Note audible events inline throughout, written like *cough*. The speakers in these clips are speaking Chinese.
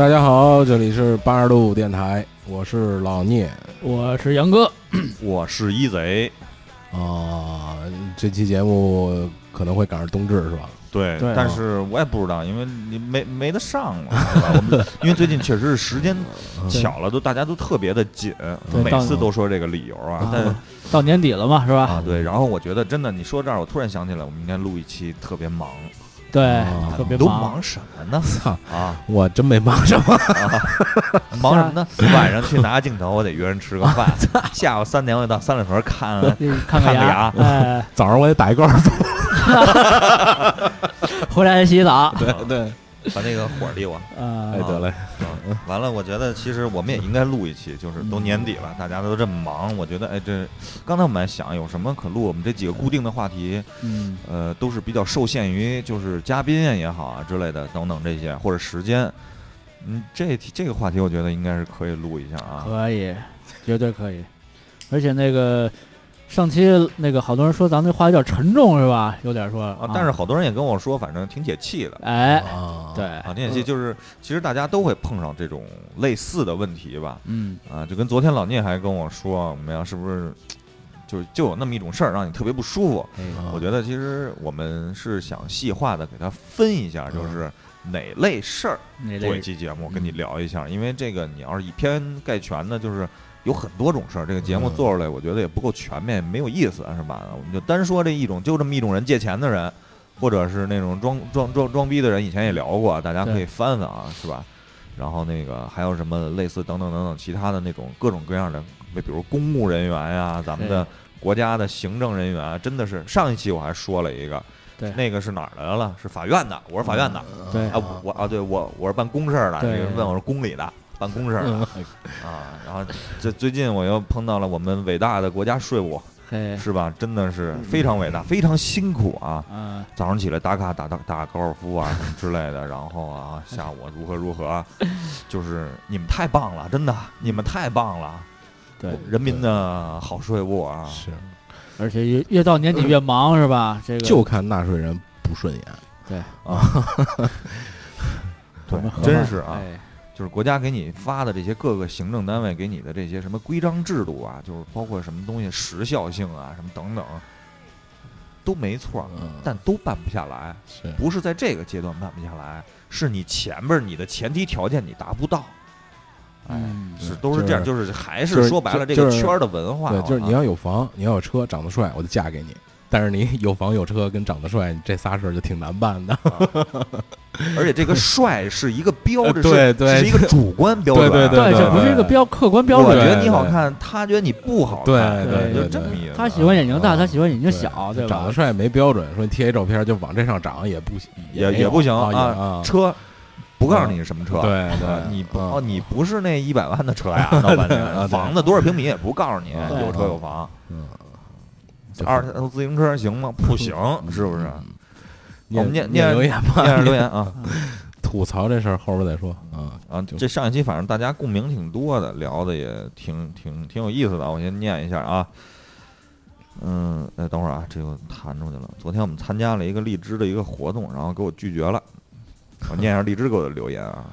大家好，这里是八十度电台，我是老聂我是杨哥，*clears throat* 我是一贼，啊、这期节目可能会赶上冬至是吧？对，对但是我也不知道，因为你没没得上了，*laughs* 是吧？我们因为最近确实是时间巧了，都大家都特别的紧，每次都说这个理由啊，但到年底了嘛，是吧？啊对，然后我觉得真的，你说这儿，我突然想起来，我们应该录一期特别忙，对啊，特别都忙。什么呢？操，啊我真没忙什么。啊，忙什么呢？*laughs* 晚上去拿镜头，我得约人吃个饭，*laughs* 下午三点我得到三里屯 *laughs* 看看看个牙，哎，早上我得打一高尔夫。回来洗澡，对对，*laughs* 把那个火儿递我。啊。哎，得嘞，啊，完了，我觉得其实我们也应该录一期，就是都年底了，大家都这么忙，我觉得哎，这刚才我们还想有什么可录，我们这几个固定的话题，嗯，呃，都是比较受限于就是嘉宾也好啊之类的等等这些或者时间，嗯，这这个话题我觉得应该是可以录一下啊，可以，绝对可以。而且那个上期那个好多人说咱们这话有点沉重，是吧？有点说啊，但是好多人也跟我说，反正挺解气的。哎，啊，对，啊，挺解气，就是其实大家都会碰上这种类似的问题吧，嗯，啊，就跟昨天老聂还跟我说，我们要是不是就就有那么一种事儿让你特别不舒服，我觉得其实我们是想细化的给它分一下，就是哪类事儿做一期节目跟你聊一下，因为这个你要是以偏概全的，就是有很多种事儿，这个节目嗯做出来，我觉得也不够全面，没有意思，是吧？我们就单说这一种，就这么一种人借钱的人，或者是那种装装装装逼的人，以前也聊过，大家可以翻翻啊，是吧？然后那个还有什么类似等等等等其他的那种各种各样的，比如公务人员呀，咱们的国家的行政人员啊，真的是上一期我还说了一个，对那个是哪儿来了？是法院的，我是法院的。对啊，我我啊，对我我是办公事儿的，对这个人问我是公里的，办公事儿的嗯啊。然后这最近我又碰到了我们伟大的国家税务，是吧？真的是非常伟大，非常辛苦啊。嗯，早上起来打卡打打打高尔夫啊 *laughs* 什么之类的，然后啊下午如何如何啊，就是你们太棒了，真的，你们太棒了，对，人民的好税务啊。是，而且越越到年底越忙，是吧？这个就看纳税人不顺眼。啊，*laughs* 对我们，合办真是啊。哎就是国家给你发的这些各个行政单位给你的这些什么规章制度啊，就是包括什么东西时效性啊，什么等等，都没错，嗯，但都办不下来。是不是在这个阶段办不下来，是你前边儿你的前提条件你达不到。哎，嗯是都是这样，就是还就是是说白了，这就是个圈儿的文化就是你要有房，你要有车，长得帅，我就嫁给你。但是你有房有车跟长得帅，这仨事儿就挺难办的。而且这个帅是一个标志，是对对。是一个主观标准，对对对，这不是一个标客观标准。我准。觉得你好看，他觉得你不好看，对对就这么意思。他喜欢眼睛大，啊他喜欢眼睛小，对吧？长得帅没标准，说你贴一照片就往这上长也不行也也不行啊。车不告诉你是什么车，对啊对，你哦，你不是那一百万的车呀，闹半啊 *laughs* 对天，房子多少平米也不告诉你，有车有房，嗯，二手自行车行吗？不行，是不是？嗯我们念念留言吧，念着留言啊吐槽这事儿后边再说啊。啊！这上一期反正大家共鸣挺多的，聊的也挺挺挺有意思的。我先念一下啊，嗯，哎，等会儿啊，这个弹出去了。昨天我们参加了一个荔枝的一个活动，然后给我拒绝了。我念一下荔枝给我的留言啊，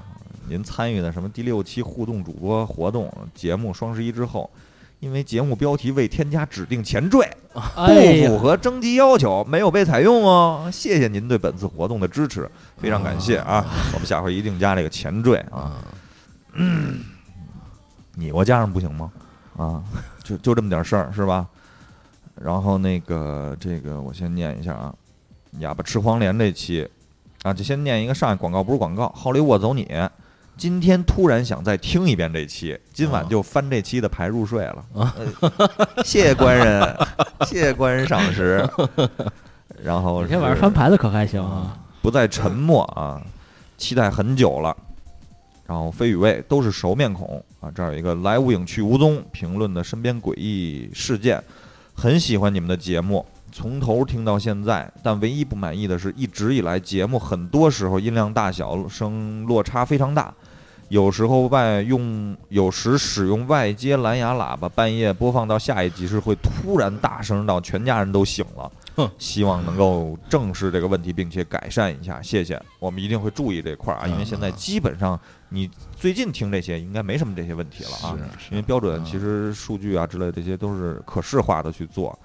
您参与的什么第六期互动主播活动节目双十一之后，因为节目标题未添加指定前缀，不符合征集要求，没有被采用哦。谢谢您对本次活动的支持，非常感谢啊！我们下回一定加这个前缀啊。嗯，你我加上不行吗？啊，就就这么点事儿是吧？然后那个这个我先念一下啊，哑巴吃黄连这期啊，就先念一个上一广告不是广告，好利沃走你。今天突然想再听一遍这期，今晚就翻这期的牌入睡了。呃谢谢官人，*laughs* 谢谢官人赏识。然后今天晚上翻牌子可还行啊？不再沉默啊，期待很久了。然后飞与卫都是熟面孔啊，这儿有一个来无影去无踪评论的身边诡异事件，很喜欢你们的节目，从头听到现在，但唯一不满意的是，一直以来节目很多时候音量大小声落差非常大，有时候外用，有时使用外接蓝牙喇叭，半夜播放到下一集时会突然大声到全家人都醒了。希望能够正视这个问题，并且改善一下。谢谢，我们一定会注意这块儿啊，因为现在基本上你最近听这些应该没什么这些问题了啊，因为标准嗯其实数据啊之类这些都是可视化的去做。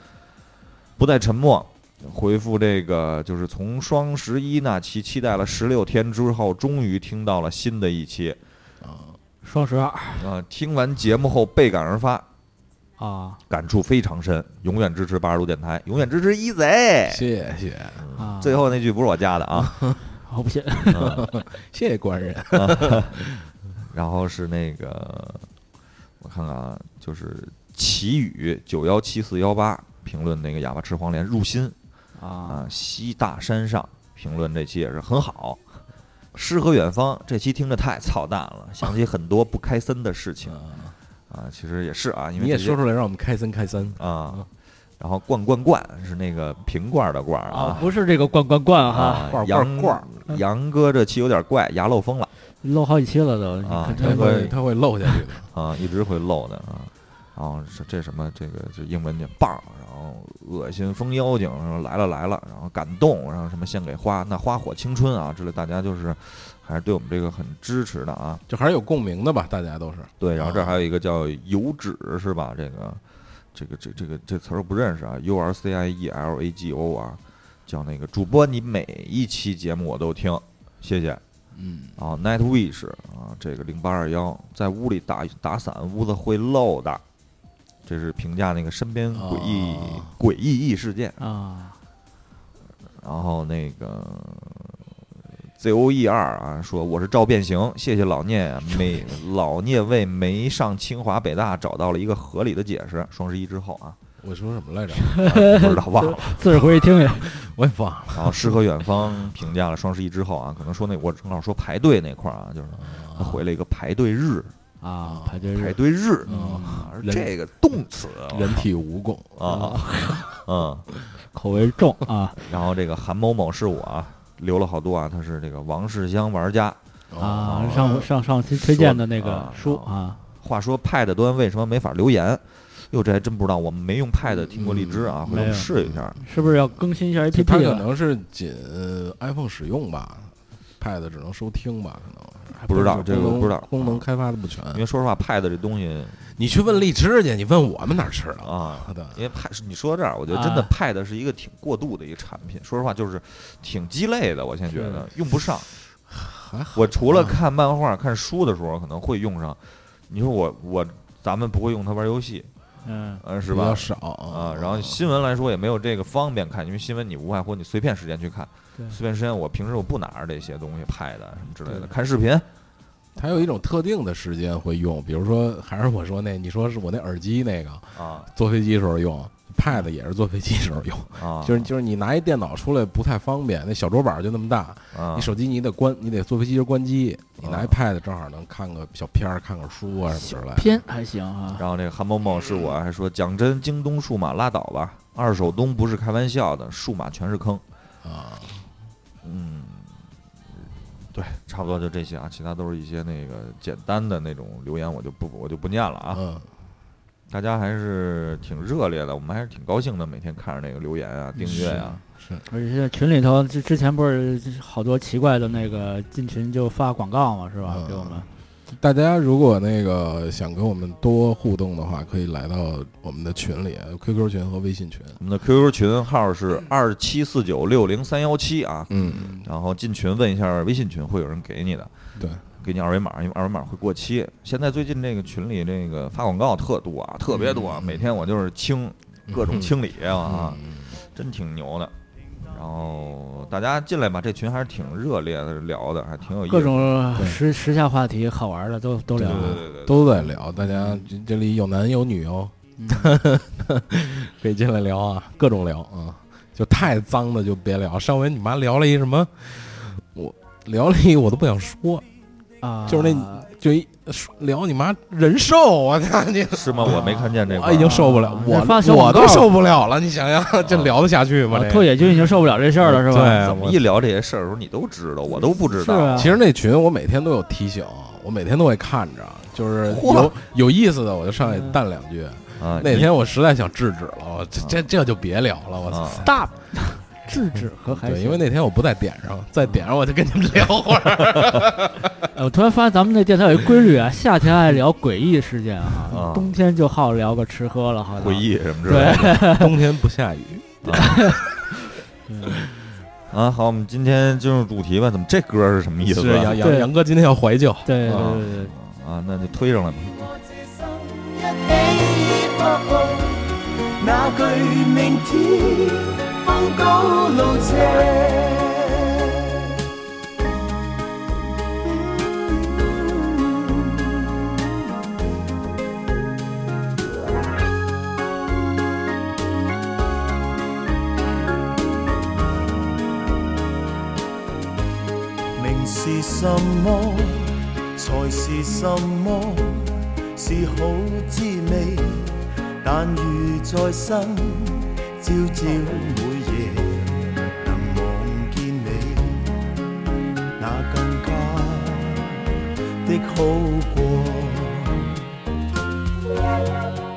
不再沉默，回复这个就是从双十一那期期待了十六天之后，终于听到了新的一期。双十二。啊，听完节目后倍感而发，啊。感触非常深。永远支持八十度电台，永远支持一贼。谢谢。啊！最后那句不是我加的啊，我 *laughs* 不信，嗯。*laughs* 谢谢官人，*laughs* 然后是那个我看看啊，就是奇雨九幺七四幺八评论那个哑巴吃黄连入心。啊。啊，西大山上评论这期也是很好。诗和远方这期听着太操蛋了，想起很多不开森的事情啊，其实也是啊，因为你也说出来让我们开森开森。啊。然后罐罐罐是那个瓶罐的罐啊，不是这个罐罐罐哈，啊罐，罐杨罐杨哥这期有点怪，牙漏风了漏好几期了都啊他会他会漏下去的。*laughs* 啊，一直会漏的啊。然后是这什么这个这英文叫棒，然后恶心疯妖精，然后来了来了，然后感动，然后什么献给花那花火青春啊之类，大家就是还是对我们这个很支持的啊。就还是有共鸣的吧，大家都是。对，然后这还有一个叫油脂是吧？这个这个这这个这词儿我不认识啊，U R C I E L A G O 啊，叫那个主播，你每一期节目我都听，谢谢。嗯，啊，Night Wish 啊，这个零八二幺，在屋里打打伞，屋子会漏的。这是评价那个身边诡异、哦诡异异事件。啊然后那个 Z O E 二啊，说我是赵变形，谢谢老聂啊，*laughs* 没老聂为没上清华北大找到了一个合理的解释。双十一之后啊，我说什么来着？啊不知道忘了。*laughs* 自个儿回去听听 *laughs* 我也忘了。然后诗和远方评价了双十一之后啊，可能说那我正好说排队那块儿啊，就是他回了一个排队日，啊，排队日排队日嗯啊，而这个动词人体蜈蚣 *laughs* 啊，嗯，口味重啊然后这个韩某某是我啊，留了好多啊，他是这个王世襄玩家。啊，上上上期推荐的那个啊书啊话说 Pad 端为什么没法留言？哟，这还真不知道，我们没用 Pad 听过荔枝啊，回头试一下。是不是要更新一下 APP 它可？能是仅 iPhone 使用吧，Pad 只能收听吧，可能还不知道这个不知道功能开发的不全。因为说实话，Pad 这东西你去问荔枝去，你问我们哪儿吃的？啊，好的，因为 Pad 你说到这儿，我觉得真的啊 Pad 是一个挺过度的一个产品。说实话，就是挺鸡肋的。我现在觉得用不上。还好。我除了啊看漫画、看书的时候可能会用上，你说我我咱们不会用它玩游戏，嗯。呃，是吧？比较？少啊，然后新闻来说也没有这个方便看，因为新闻你无外乎你碎片时间去看，对。碎片时间我平时我不拿着这些东西拍的什么之类的，看视频。它有一种特定的时间会用，比如说还是我说那，你说是我那耳机那个，啊。坐飞机时候用，Pad 也是坐飞机时候用，啊，就是就是你拿一电脑出来不太方便，那小桌板就那么大，啊你手机你得关，你得坐飞机时关机，你拿啊 iPad 正好能看个小片儿，看个书啊什么之类的。偏还行啊然后这个韩某某是我还说讲真，京东数码拉倒吧，二手东不是开玩笑的，数码全是坑。啊，嗯，对，差不多就这些啊，其他都是一些那个简单的那种留言，我就不我就不念了啊。嗯，大家还是挺热烈的，我们还是挺高兴的，每天看着那个留言啊、订阅啊。是而且现在群里头之之前不是好多奇怪的那个进群就发广告嘛，是吧？嗯。给我们。大家如果那个想跟我们多互动的话，可以来到我们的群里，QQ 群和微信群。我们的 QQ 群号是二七四九六零三幺七啊，嗯，然后进群问一下微信群，会有人给你的，对，给你二维码，因为二维码会过期。现在最近这个群里这个发广告特多啊，特别多每天我就是清各种清理啊，嗯真挺牛的。然后大家进来吧，这群还是挺热烈的，聊的还挺有意思。各种时时下话题好玩的都都聊啊。对对对对，都在聊，大家这这里有男有女哦，嗯 *laughs* 可以进来聊啊，各种聊啊，就太脏的就别聊。上回你妈聊了一什么，我聊了一我都不想说，啊，就是那就一聊你妈人兽，我操你！是吗？我没看见这块儿我已经受不了，啊我那发小广告我都受不了了。你想想，这聊得下去吗？拓野君已经受不了这事儿了，是吧？对怎么一聊这些事儿的时候，你都知道，我都不知道。啊其实那群我每天都有提醒，我每天都会看着，就是嚯有有意思的我就上去淡两句，啊，那天我实在想制止了，我这这这就别聊了，我操！啊 stop，制止和还对，因为那天我不在点上，在点上我就跟你们聊会儿。*laughs* 呃我突然发现咱们那电台有一规律啊，夏天爱聊诡异事件啊啊，冬天就好聊个吃喝了，好像。诡异什么之类的。*laughs* 冬天不下雨，*laughs* 啊，好，我们今天进入主题吧。怎么这歌是什么意思啊？是杨杨对。杨哥今天要怀旧，对对啊对对，啊，那就推上来吧。我這生一起搏步，那句明天風高路斜。名是什么，才是什麼？是好滋味，但如在生，朝朝的好過。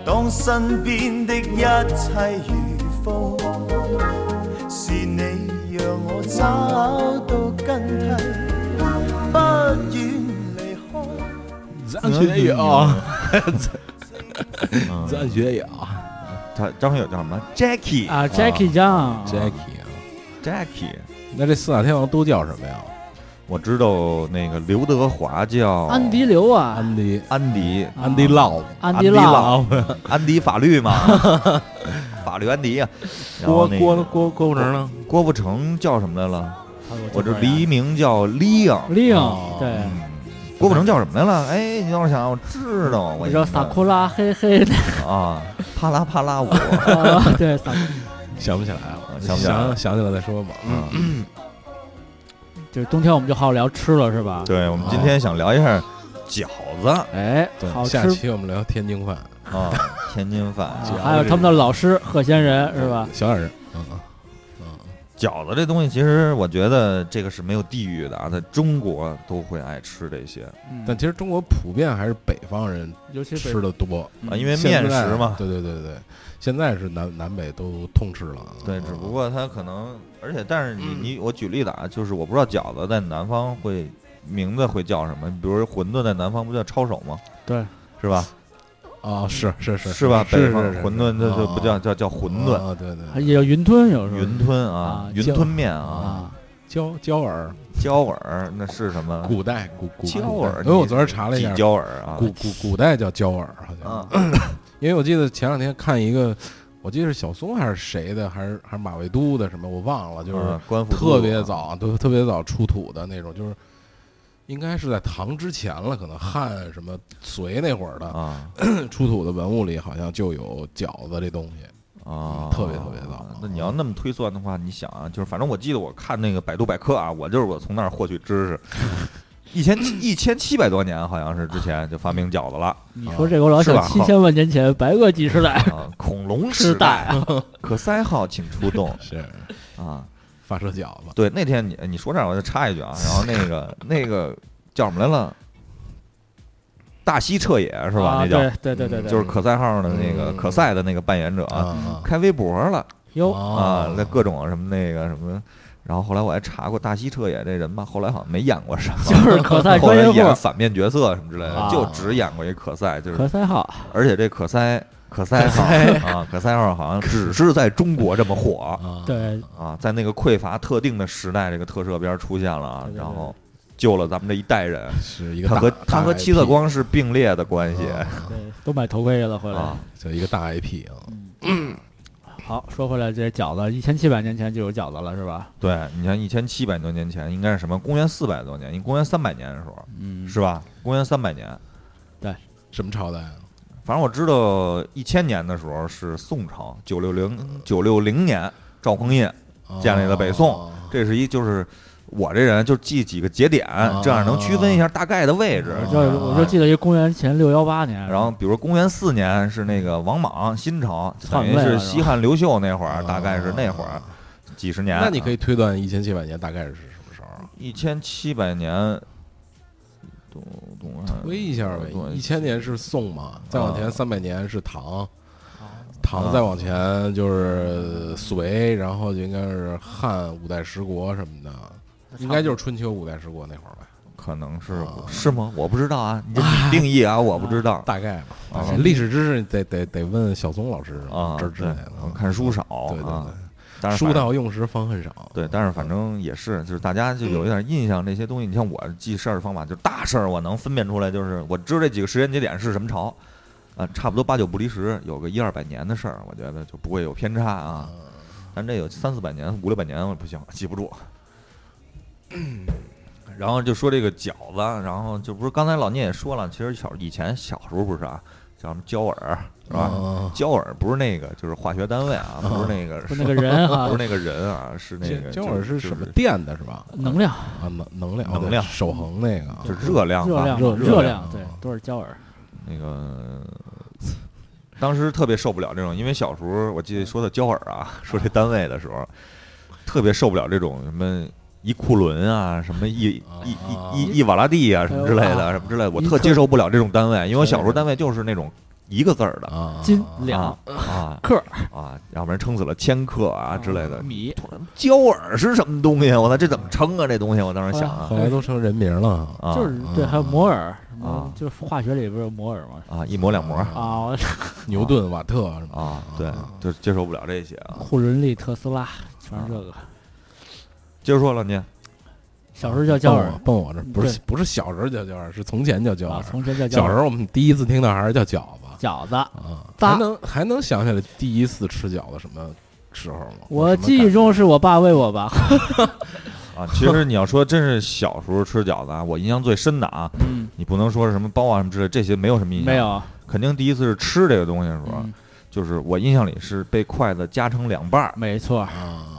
當身邊的一切如風，是你讓我找到根蒂，不願離開。咱学友，嗯咱学友他张学友叫什么？Jackie 啊，Jackie 张，Jackie 啊，Jackie，那这四大天王都叫什么呀？我知道那个刘德华叫安迪刘啊，安迪，安迪。安迪烙，安迪 love，*laughs* 安迪法律嘛，*laughs* 法律安迪呀。郭郭郭郭富城呢？郭富城叫什么来了？我这这黎明叫 Leon，令哦。对，嗯。郭富城叫什么来了？哎，你让我想想，我知道，我你知道萨库拉嘿嘿。的啊，帕拉帕拉舞，啊，*laughs* 对萨，想不起来了，想不起来了。想想起来再说吧。嗯，就是冬天我们就好好聊吃了是吧？对，我们今天想聊一下饺子哎，对，好下吃，期我们聊天津饭，啊，天津饭啊还有他们的老师贺仙人是吧？小点声，嗯嗯嗯，饺子这东西，其实我觉得这个是没有地域的啊，在中国都会爱吃这些嗯但其实中国普遍还是北方人尤其吃的多，嗯啊，因为现在面食嘛。对对对对，现在是南南北都通吃了。对，嗯只不过它可能，而且但是你你我举例子啊，就是我不知道饺子在南方会名字会叫什么，比如说馄饨在南方不叫抄手吗？对，是吧？啊，是是是是吧？是北方馄饨这就不叫啊叫叫馄饨，啊，对对，也叫云吞有时候云吞啊啊，云吞面啊，啊，焦焦耳，焦耳那是什么？古代古古焦古耳，因为我昨天查了一下几，焦耳啊，古古古代叫焦耳，好像啊，*coughs* 因为我记得前两天看一个，我记得是小松还是谁的，还是还是马未都的什么，我忘了，就是啊官府特别早，都特别早出土的那种，就是应该是在唐之前了，可能汉什么隋那会儿的啊 *clears throat* 出土的文物里，好像就有饺子这东西。啊，特别特别早那你要那么推算的话，你想啊，就是反正我记得我看那个百度百科啊，我就是我从那儿获取知识。一千一千七百多年，好像是之前就发明饺子了。你说这个我老想七千万年前白垩纪时代。啊！恐龙时时代。*laughs* 代，可赛号请出动。*laughs* 是。啊！发射饺子，对，那天你你说这儿我就插一句啊，然后那个 *laughs* 那个叫什么来了？大西彻也是吧？啊那叫。对对对对对，就是可赛号的那个嗯。可赛的那个扮演者开微博了。哟。啊，那各种什么那个什么。然后后来我还查过大西彻也这人吧，后来好像没演过什么，*laughs* 就是可赛后来专业户，演反面角色什么之类的，啊。就只演过一可赛，就是可赛号。而且这可赛可赛号啊，可赛号好像只是在中国这么火。啊，对。啊，在那个匮乏特定的时代，这个特摄片出现了啊对，对对。然后救了咱们这一代人。是一个他和他和大七色光是并列的关系。啊对，都买头盔了回来。啊。就一个大 IP 啊，*clears throat* 好，说回来，这饺子一千七百年前就有饺子了，是吧？对，你看一千七百多年前应该是什么？公元四百多年，因公元三百年的时候嗯，是吧？公元三百年，对什么朝代啊？反正我知道一千年的时候是宋朝，九六零九六零年赵匡胤，建立了北宋哦这是一就是我这人就记几个节点，这样能区分一下大概的位置。我就我就记得一公元前六幺八年，然后，比如公元四年是那个王莽新朝，等于是西汉刘秀那会儿，啊大概是那会儿几十年。那你可以推断一千七百年大概是什么时候啊？一千七百年，东东推一下呗，一千年是宋嘛，再往前啊三百年是唐，唐啊再往前就是隋，然后就应该是汉五代十国什么的，应该就是春秋五代十国那会儿吧，可能是啊是吗？我不知道啊，你这你定义啊，我不知道大概吧。啊历史知识得得得问小松老师啊。对这之类的，看书少对对啊，对，书但是书到用时方恨少。对，但是反正也是，就是大家就有一点印象，这些东西，你像我记事儿的方法，就是大事儿我能分辨出来，就是我知道这几个时间节点是什么朝，啊，差不多八九不离十，有个一二百年的事儿，我觉得就不会有偏差啊。但这有三四百年、五六百年，我不行，记不住。*clears throat* 然后就说这个饺子，然后就不是刚才老聂也说了，其实小以前小时候不是啊，叫什么焦耳是吧？啊焦耳不是那个，就是化学单位啊，不是那个，不是那个人啊 *laughs* 不是那个人啊，是那个焦耳是什么电的是吧？能量、啊，能能量，能量守恒那个啊，就是热量啊，热量、热热量对，都是焦耳。那个当时特别受不了这种，因为小时候我记得说的焦耳啊，说这单位的时候，特别受不了这种什么。一库仑啊，什么一一一一一瓦拉蒂啊，什么之类的，什么之类的，我特接受不了这种单位，因为我小时候单位就是那种一个字儿的啊，斤啊两克啊，要不然撑死了千克啊之类的。米，焦耳是什么东西？我操，这怎么称啊？这东西我当时想啊后来都成人名了。啊就是对，还有摩尔，什么啊就是化学里不是有摩尔吗？啊，一摩两摩啊 *laughs* 牛顿、瓦特什么啊，对啊，就接受不了这些啊。库伦利、特斯拉，全是这个。接着说了，您小时候叫焦耳蹦我这不是不是小时候叫焦耳，是从前叫焦啊，耳。从前叫焦耳。小时候我们第一次听到还是叫饺子饺子，啊，还能还能想起来第一次吃饺子什么时候吗？我记忆中是我爸喂我吧。啊，其实你要说真是小时候吃饺子啊，*laughs* 我印象最深的啊，嗯，你不能说是什么包啊什么之类，这些没有什么印象。没，有。肯定第一次是吃这个东西的时候，嗯就是我印象里是被筷子夹成两半儿，没错，啊，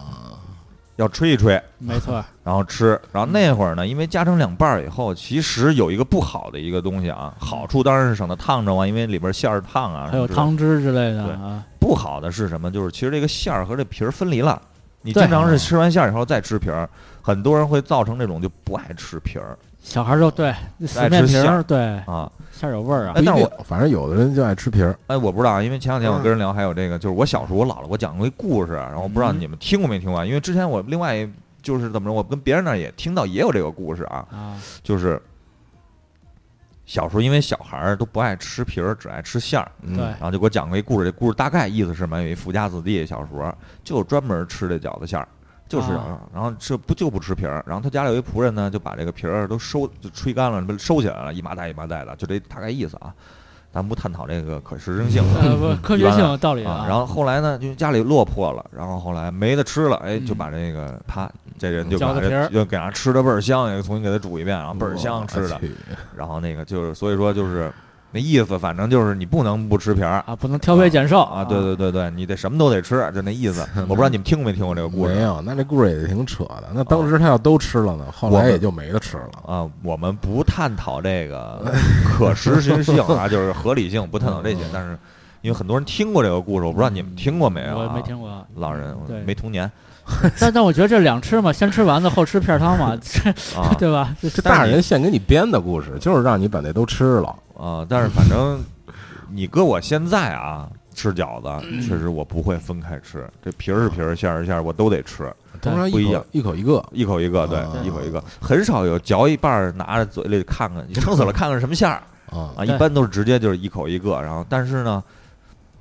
要吹一吹，没错。*laughs* 然后吃。然后那会儿呢，因为夹成两半儿以后，其实有一个不好的一个东西啊，好处当然是省得烫着啊，因为里边馅儿烫啊，还有。汤汁之类的。不好的是什么？就是其实这个馅儿和这皮儿分离了。你经常是吃完馅儿以后再吃皮儿，很多人会造成这种就不爱吃皮儿小孩儿就对死爱面皮儿，对啊。馅儿有味儿啊哎。但是我反正有的人就爱吃皮儿。哎，我不知道，因为前两天我跟人聊，还有这个，就是我小时候我姥姥给我讲过一故事，然后我不知道嗯你们听过没听过啊，因为之前我另外就是怎么着，我跟别人那儿也听到也有这个故事啊，啊，就是小时候因为小孩儿都不爱吃皮儿，只爱吃馅儿，嗯对然后就给我讲过一故事，这故事大概意思是什么？有一富家子弟小时候就专门吃这饺子馅儿。就是，啊。然后这不就不吃皮儿，然后他家里有一仆人呢，就把这个皮儿都收，就吹干了，不收起来了，一麻袋一麻袋的，就这大概意思啊。咱不探讨这个可实证性了，呃，不，科学性有道理啊，然后后来呢，就家里落魄了，然后后来没得吃了，哎，嗯。就把这个他这人就把这就给他吃的倍儿香，也重新给他煮一遍，然后倍儿香吃的然后那个就是所以说就是那意思，反正就是你不能不吃皮儿啊，不能挑肥拣瘦啊，对对对对，你得什么都得吃，就那意思。*laughs* 我不知道你们听没听过这个故事没有，那这故事也挺扯的。那当时他要都吃了呢，后来也就没得吃了。啊，我们不探讨这个 *laughs* 可实行性啊，就是合理性，不探讨这些，但是因为很多人听过这个故事，我不知道你们听过没有、啊？我没听过。老人对没童年 *laughs* 但但我觉得这两吃嘛，先吃丸子后吃片儿汤嘛，*laughs* 这啊 *laughs* 对吧？这这大人现给你编的故事，就是让你把那都吃了。啊！但是反正你搁我现在啊吃饺子，嗯确实我不会分开吃，这皮儿是皮儿，馅儿是馅儿，我都得吃，通常一口不一样一口一个。一口一个，对，啊一口一个，很少有嚼一半儿拿着嘴里看看，你撑死了看看什么馅儿啊啊，一般都是直接就是一口一个，然后但是呢，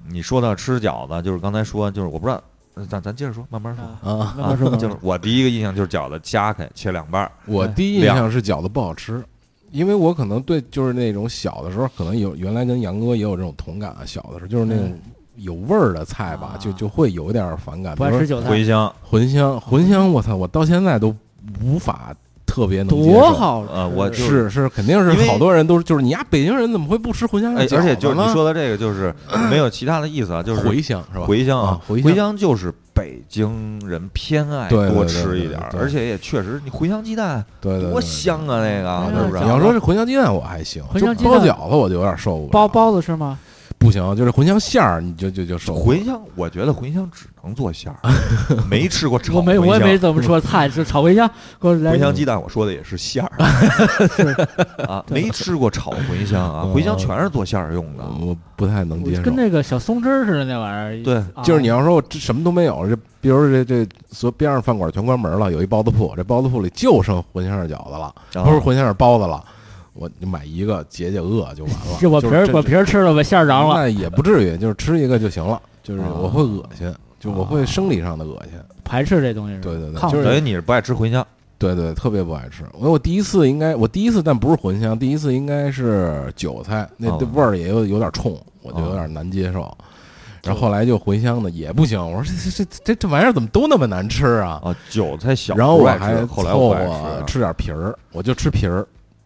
你说到吃饺子，就是刚才说，就是我不知道，呃咱咱接着说，慢慢说。啊啊！慢慢说，就是我第一个印象就是饺子夹开切两半儿，我第一印象是饺子不好吃，因为我可能对就是那种小的时候，可能有原来跟杨哥也有这种同感啊。小的时候就是那种有味儿的菜吧，啊就就会有点反感。不比如说爱吃韭菜，茴香，茴香，茴香，我操，我到现在都无法特别能接受。多好吃！呃我就是是肯定是好多人都是就是你呀，北京人怎么会不吃茴香哎，饺子而且就是你说的这个，就是 *clears throat* 没有其他的意思啊，就是茴香是吧？茴香啊茴香香就是北京人偏爱多吃一点而且也确实，你茴香鸡蛋对对，多香啊，那个是不是？你要说这茴香鸡蛋我还行，茴香鸡蛋就包饺子我就有点受不了。包包子是吗？不行，就是茴香馅儿，你就就就受茴香，我觉得茴香只能做馅儿，没吃过炒我没我也茴香没怎么说菜，就炒茴香，给我来茴香鸡蛋，我说的也是馅儿 *laughs* 啊，没吃过炒茴香啊，嗯 *laughs* 茴香全是做馅儿用的。我不太能接受跟。那个小松枝儿似的那玩意儿。对啊就是你要说我这什么都没有，这比如这这所边上饭馆全关门了，有一包子铺，这包子铺里就剩茴香馅饺子了，不是茴香馅包子了，我你买一个解解饿就完了。就我皮儿是我皮儿吃了，我馅儿瓤了，那也不至于，就是吃一个就行了。就是啊我会恶心，就我会生理上的恶心。排斥这东西。对对对就是等于你是不爱吃茴香对对，特别不爱吃。我我第一次应该，我第一次但不是茴香，第一次应该是韭菜，那味儿也有有点冲，我就有点难接受。然后后来就茴香的也不行，我说这这这这这玩意儿怎么都那么难吃啊？啊，韭菜小然后我还后来凑我吃点皮儿，我就吃皮儿，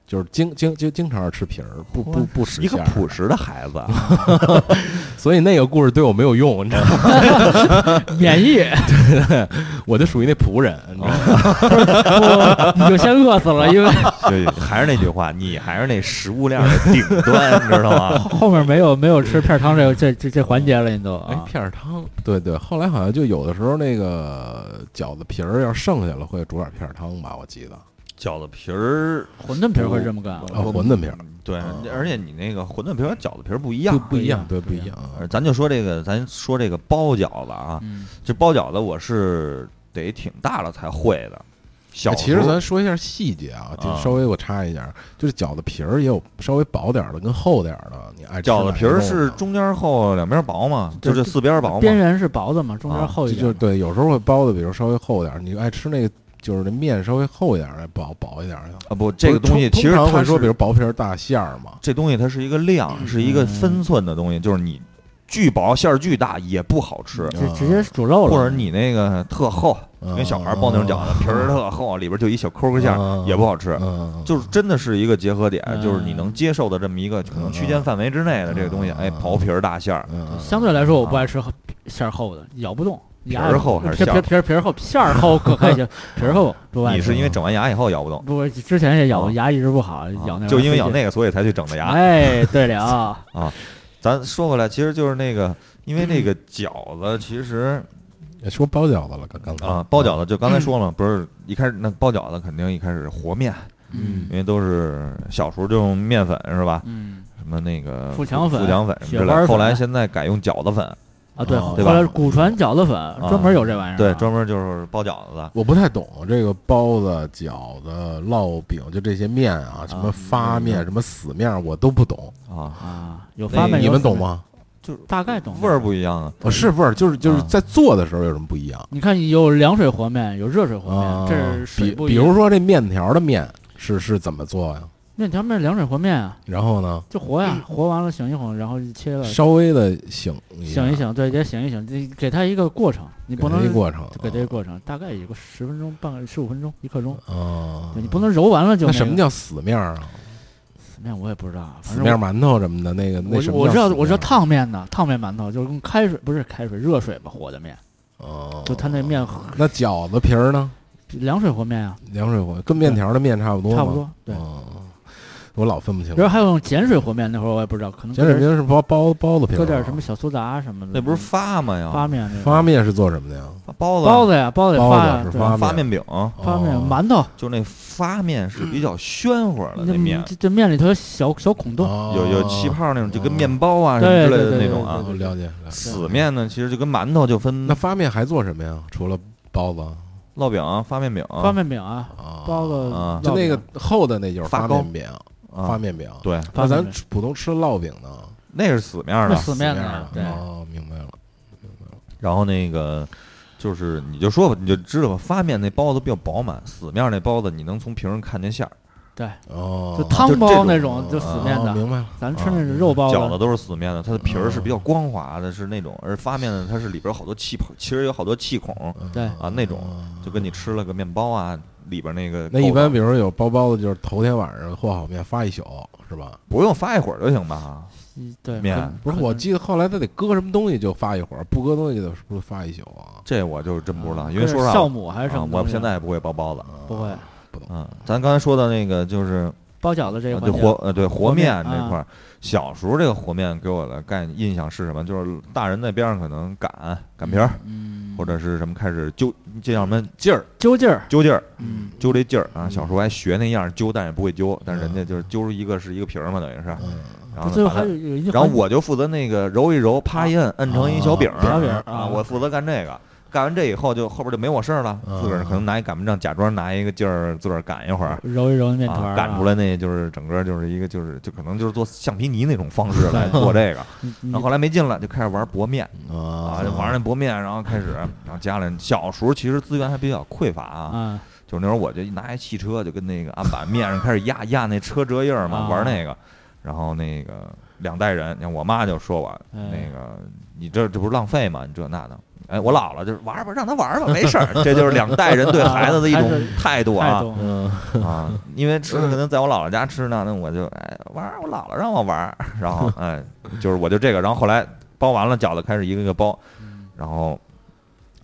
就是经经经经常吃皮儿，不不不吃一个朴实的孩子，*laughs* 所以那个故事对我没有用，你知道吗？*laughs* 免疫，*laughs* 我就属于那仆人，你知道吗？你就先饿死了，因为对，还是那句话，你还是那食物链的顶端，你知道吗？后面没有没有吃片儿汤这个这这这环节了，你都哎啊，片儿汤，对对，后来好像就有的时候那个饺子皮儿要剩下了，会煮点片儿汤吧，我记得。饺子皮儿，馄饨皮儿会这么干。啊，馄饨皮儿对啊，而且你那个馄饨皮儿和饺子皮儿不一样不。一样，对，不一样。咱就说这个，咱说这个包饺子啊，嗯，这包饺子我是得挺大了才会的。小哎其实咱说一下细节啊，就啊稍微我插一下，就是饺子皮儿也有稍微薄点儿的跟厚点儿的，你爱吃饺子皮儿是中间厚，两边薄嘛，就对这四边薄嘛。边缘是薄的嘛，中啊间厚一点就对，有时候会包的，比如稍微厚点儿，你爱吃那个就是那面稍微厚一点儿的，薄薄一点儿的。啊不，这个东西通通常会说，比如薄皮儿大馅儿嘛，这东西它是一个量，是一个分寸的东西，就是你巨薄馅儿巨大也不好吃，嗯直直接煮肉了，或者你那个特厚，嗯跟小孩儿包那种饺子，皮儿特厚，里边就一小抠抠馅儿嗯也不好吃。嗯，就是真的是一个结合点，嗯就是你能接受的这么一个可能区间范围之内的这个东西，嗯哎，薄皮儿大馅儿，相对来说我不爱吃馅儿厚的，咬不动。皮儿厚还是皮馅儿皮皮儿皮儿厚，馅儿厚可还行，*laughs* 皮儿厚不爱。你是因为整完牙以后咬不动，不，之前也咬啊牙一直不好，咬那就因为咬。那个，所以才去整的牙。哎，对了 *laughs* 啊，咱说回来，其实就是那个，因为那个 *clears throat* 饺子，其实说包饺子了，刚刚才啊，包饺子就刚才说了，不是一开始那包饺子肯定一开始和面，嗯因为都是小时候就用面粉是吧？嗯什么那个富强粉富强粉之类的，雪花粉后来现在改用饺子粉，啊，对，对吧古传饺子粉专门有这玩意儿啊，对，专门就是包饺子的。我不太懂这个包子、饺子、烙饼，就这些面啊，什么发面、什么死面，我都不懂。啊，啊，有发面？你们懂吗？就是大概懂。味儿不一样啊。哦，是味儿，就是就是啊在做的时候有什么不一样你看，有凉水和面，有热水和啊面，？这是比。比如说这面条的面是是怎么做呀？面条面凉水和面啊，然后呢，就和呀，和完了醒一会儿，然后切了，稍微的醒醒一醒，对，得醒一醒，你给它一个过程，你不能它一过程，给这个过程，大概有个十分钟、半个十五分钟、一刻钟，啊，你不能揉完了就那什么叫死面儿啊？死面？我也不知道，反死正面馒头什么的，那个那我什么我知道我知道烫面的烫面馒头，就是用开水不是开水热水吧和的面，哦，就他那面那饺子皮儿呢？凉水和面啊，凉水和跟面条的面差不多吗，差不多。对，哦，我老分不清比。如还有用碱水和面，那会儿我也不知道，可能碱水搁点皮是包包包子皮搁点什么小苏打什么的，那不是发吗呀？发面那个发面是做什么的呀？包子，包子呀，包子发发发面饼，发面哦馒头，就那发面是比较暄乎的那那面，这这面里头有小小孔洞，哦有有气泡那种，就跟面包啊什么之类的那种啊哦。了解。死面呢，其实就跟馒头就分那发面还做什么呀？除了包子烙饼、发面饼、发面饼啊，啊，包子啊就那个厚的那就是发面饼，啊发面饼。对，那咱普通吃烙饼呢？那是死面那的。死面的面的，对哦，明白了。然后那个就是你就说吧，你就知道吧，发面那包子比较饱满，死面那包子你能从皮儿上看见馅儿。哦，就汤包那种就死面的，哦明白了。咱吃那是肉包子，饺子都是死面的，它的皮儿是比较光滑的，是那种；而发面的，它是里边有好多气泡，其实有好多气孔对啊，那种就跟你吃了个面包啊，里边那个那一般比如说有包包子，就是头天晚上和好面发一宿，是吧？不用发一会儿就行吧？嗯对，面不是，我记得后来他得搁什么东西就发一会儿，不搁东西的是不是发一宿啊？这我就真不知道，啊因为说实话，酵母还是什啊么我现在也不会包包子。不会，不懂。嗯，咱刚才说的那个就是包饺子这个啊环节对和呃对和和面面这块儿，小时候这个和面给我的概念印象是什么？就是大人在边上可能擀擀皮儿，嗯，或者是什么开始揪，这叫什么劲儿，揪劲儿，揪劲儿，嗯，揪这劲儿啊！嗯。小时候还学那样儿揪，但也不会揪，但人家就是揪出一个是一个皮儿嘛，等于是，嗯，然后最后还有有一然后我就负责那个揉一揉，啪一摁，摁成一小饼儿小饼儿啊，啊。我负责干这个。干完这以后，就后边就没我事儿了，嗯自个儿可能拿一擀面杖，假装拿一个劲儿，自个儿擀一会儿，揉一揉面团啊，擀出来那就是整个就是一个就是就可能就是做橡皮泥那种方式来 *laughs* 做这个。然后后来没劲了，就开始玩薄面啊啊，就玩那薄面，然后开始，*laughs* 然后家里小时候其实资源还比较匮乏啊，啊，就是那时候我就拿一汽车，就跟那个案板面上开始压压那车辙印儿嘛，啊玩那个，然后那个两代人，你看我妈就说我哎那个你这这不是浪费吗？你这那的。哎，我姥姥就是玩儿吧，让他玩儿吧，没事儿。这就是两代人对孩子的一种 *laughs* 态度啊，嗯。啊！因为吃可能在我姥姥家吃呢，那我就哎玩儿，我姥姥让我玩儿，然后哎就是我就这个，然后后来包完了饺子开始一个一个包，然后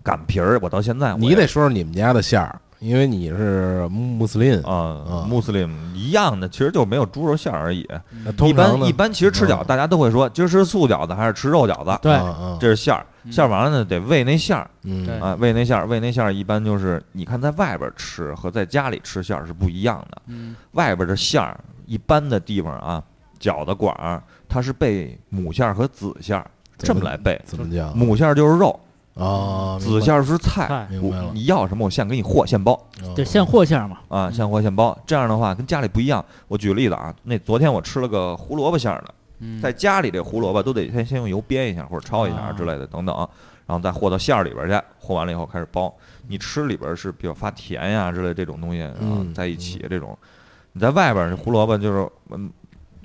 擀皮儿，我到现在你得说说你们家的馅儿，因为你是穆斯林，啊啊，穆斯林一样的，其实就没有猪肉馅儿而已。那一通常呢般一般，其实吃饺子，嗯大家都会说，今儿吃素饺子还是吃肉饺子？对这是馅儿，馅儿完了呢，得喂那馅儿嗯啊，喂那馅儿，喂那馅儿，一般就是你看在外边吃和在家里吃馅儿是不一样的。嗯外边的馅儿，一般的地方啊，饺子馆儿它是备母馅儿和子馅儿，这么来备。怎么讲母馅儿就是肉，啊？子馅儿是菜菜。我明白了你要什么，我现给你和现包。对现货馅儿嘛，啊，现和现包，这样的话跟家里不一样。我举个例子啊，那昨天我吃了个胡萝卜馅儿的，嗯在家里这胡萝卜都得先先用油煸一下或者焯一下啊之类的等等，然后再和到馅儿里边儿去，和完了以后开始包。你吃里边儿是比较发甜呀之类这种东西啊嗯在一起这种，你在外边儿这胡萝卜就是嗯。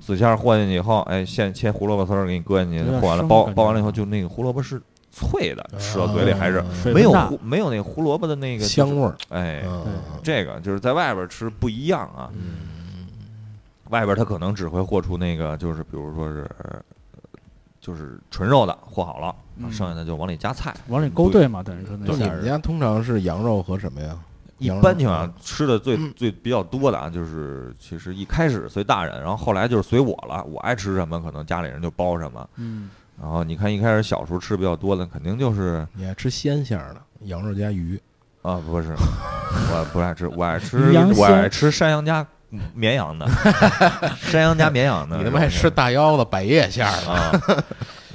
紫馅儿和进去以后，哎，现切胡萝卜丝儿给你搁进去有，点和完了包感觉包完了以后，就那个胡萝卜是脆的，吃到嘴里还是啊没有胡没有那胡萝卜的那个香味儿，哎，嗯这个就是在外边吃不一样啊。嗯。外边儿它可能只会和出那个，就是比如说是，呃就是纯肉的和好了，嗯。剩下的就往里加菜。往里勾兑嘛，等于说那就你们家通常是羊肉和什么呀？一般情况下吃的最最比较多的啊，就是其实一开始随大人，然后后来就是随我了，我爱吃什么，可能家里人就包什么。嗯然后你看一开始小时候吃比较多的，肯定就是你爱吃鲜馅儿的羊肉加鱼，啊，不是，我不爱吃，*laughs* 我爱吃羊我爱吃山羊加绵羊的，*laughs* 山羊加绵羊的。*laughs* 你他妈爱吃大腰子百叶馅儿的，啊。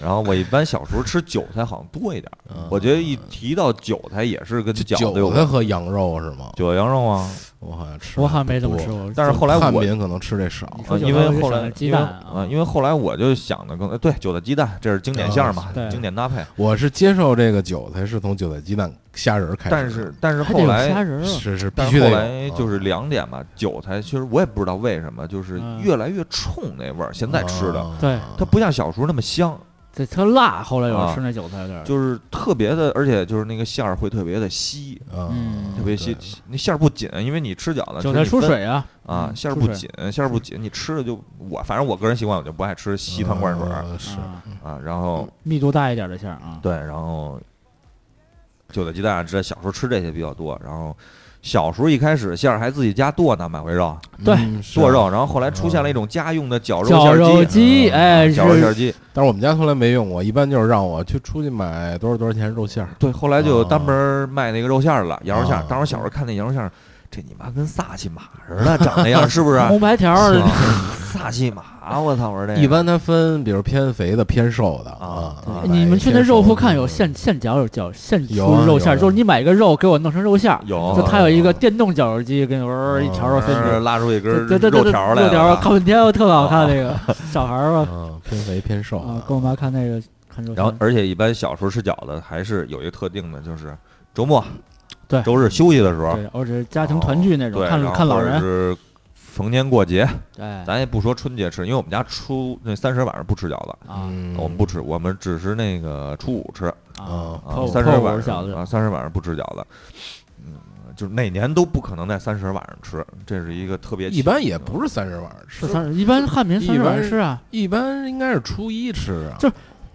然后我一般小时候吃韭菜好像多一点我觉得一提到韭菜也是跟饺子有韭菜关。和羊肉是吗？韭菜羊肉。啊，我好像吃，我好像没怎么吃。过，但是后来汉我民可能吃这少。你，说啊，韭因为后菜我就想来因为着鸡蛋啊？因为后来我就想的更对韭菜鸡蛋，这是经典馅儿嘛经典搭配。我是接受这个韭菜是从韭菜鸡蛋虾仁儿开始，但是但是还得有后来虾仁儿啊，是是必但是后须得有来就是两点吧，韭菜其实我也不知道为什么，就是嗯。越来越冲那味儿。现在吃的。啊对。它不像小时候那么香，这特辣。后来有吃那韭菜有点儿，就是特别的，而且就是那个馅儿会特别的稀，啊嗯特别稀对。那馅儿不紧，因为你吃饺子韭菜出水啊，啊，嗯馅儿不紧，馅儿不紧，你吃的就我反正我个人习惯，我就不爱吃稀汤灌水是啊啊。然后密度大一点的馅儿啊。对，然后韭菜鸡蛋，这小时候吃这些比较多。然后小时候一开始馅儿还自己家剁呢，买回肉对剁肉，然后后来出现了一种家用的绞肉绞肉儿机。机，哎，绞肉馅儿机，但是我们家从来没用过，一般就是让我去出去买多少多少钱肉馅儿，对，后来就单门儿卖那个肉馅儿了，羊肉馅儿啊。当时小时候看那羊肉馅儿，这你妈跟萨其马似的，长那样是不是？*laughs* 红白条儿，啊 *laughs* 萨其马，我操！我说这个一般它分，比如偏肥的、偏瘦的啊啊。你们去那肉铺看有现现现绞有绞现出肉馅儿，啊就是你买个肉给我弄成肉馅儿，有，就它有一个电动绞肉机，给你玩一条肉分是去。拉出一根对对对对，肉条来肉条看半天，特好看那个 *laughs* 小孩儿吧，啊，偏肥偏瘦啊，跟我妈看那个看肉馅儿。然后，而且一般小时候吃饺子还是有一个特定的，就是周末、对。周日休息的时候，对，而且家庭团聚那种，看看老人，是逢年过节，哎咱也不说春节吃，因为我们家初那三十晚上不吃饺子，啊。嗯。我们不吃，我们只是那个初五吃。啊，三十晚饺子。上啊，三十晚上不吃饺子。嗯，就是哪年都不可能在三十晚上吃，这是一个特别一般也不是三十晚上吃，三十，一般汉民三十晚上一般吃啊，一般应该是初一吃啊，就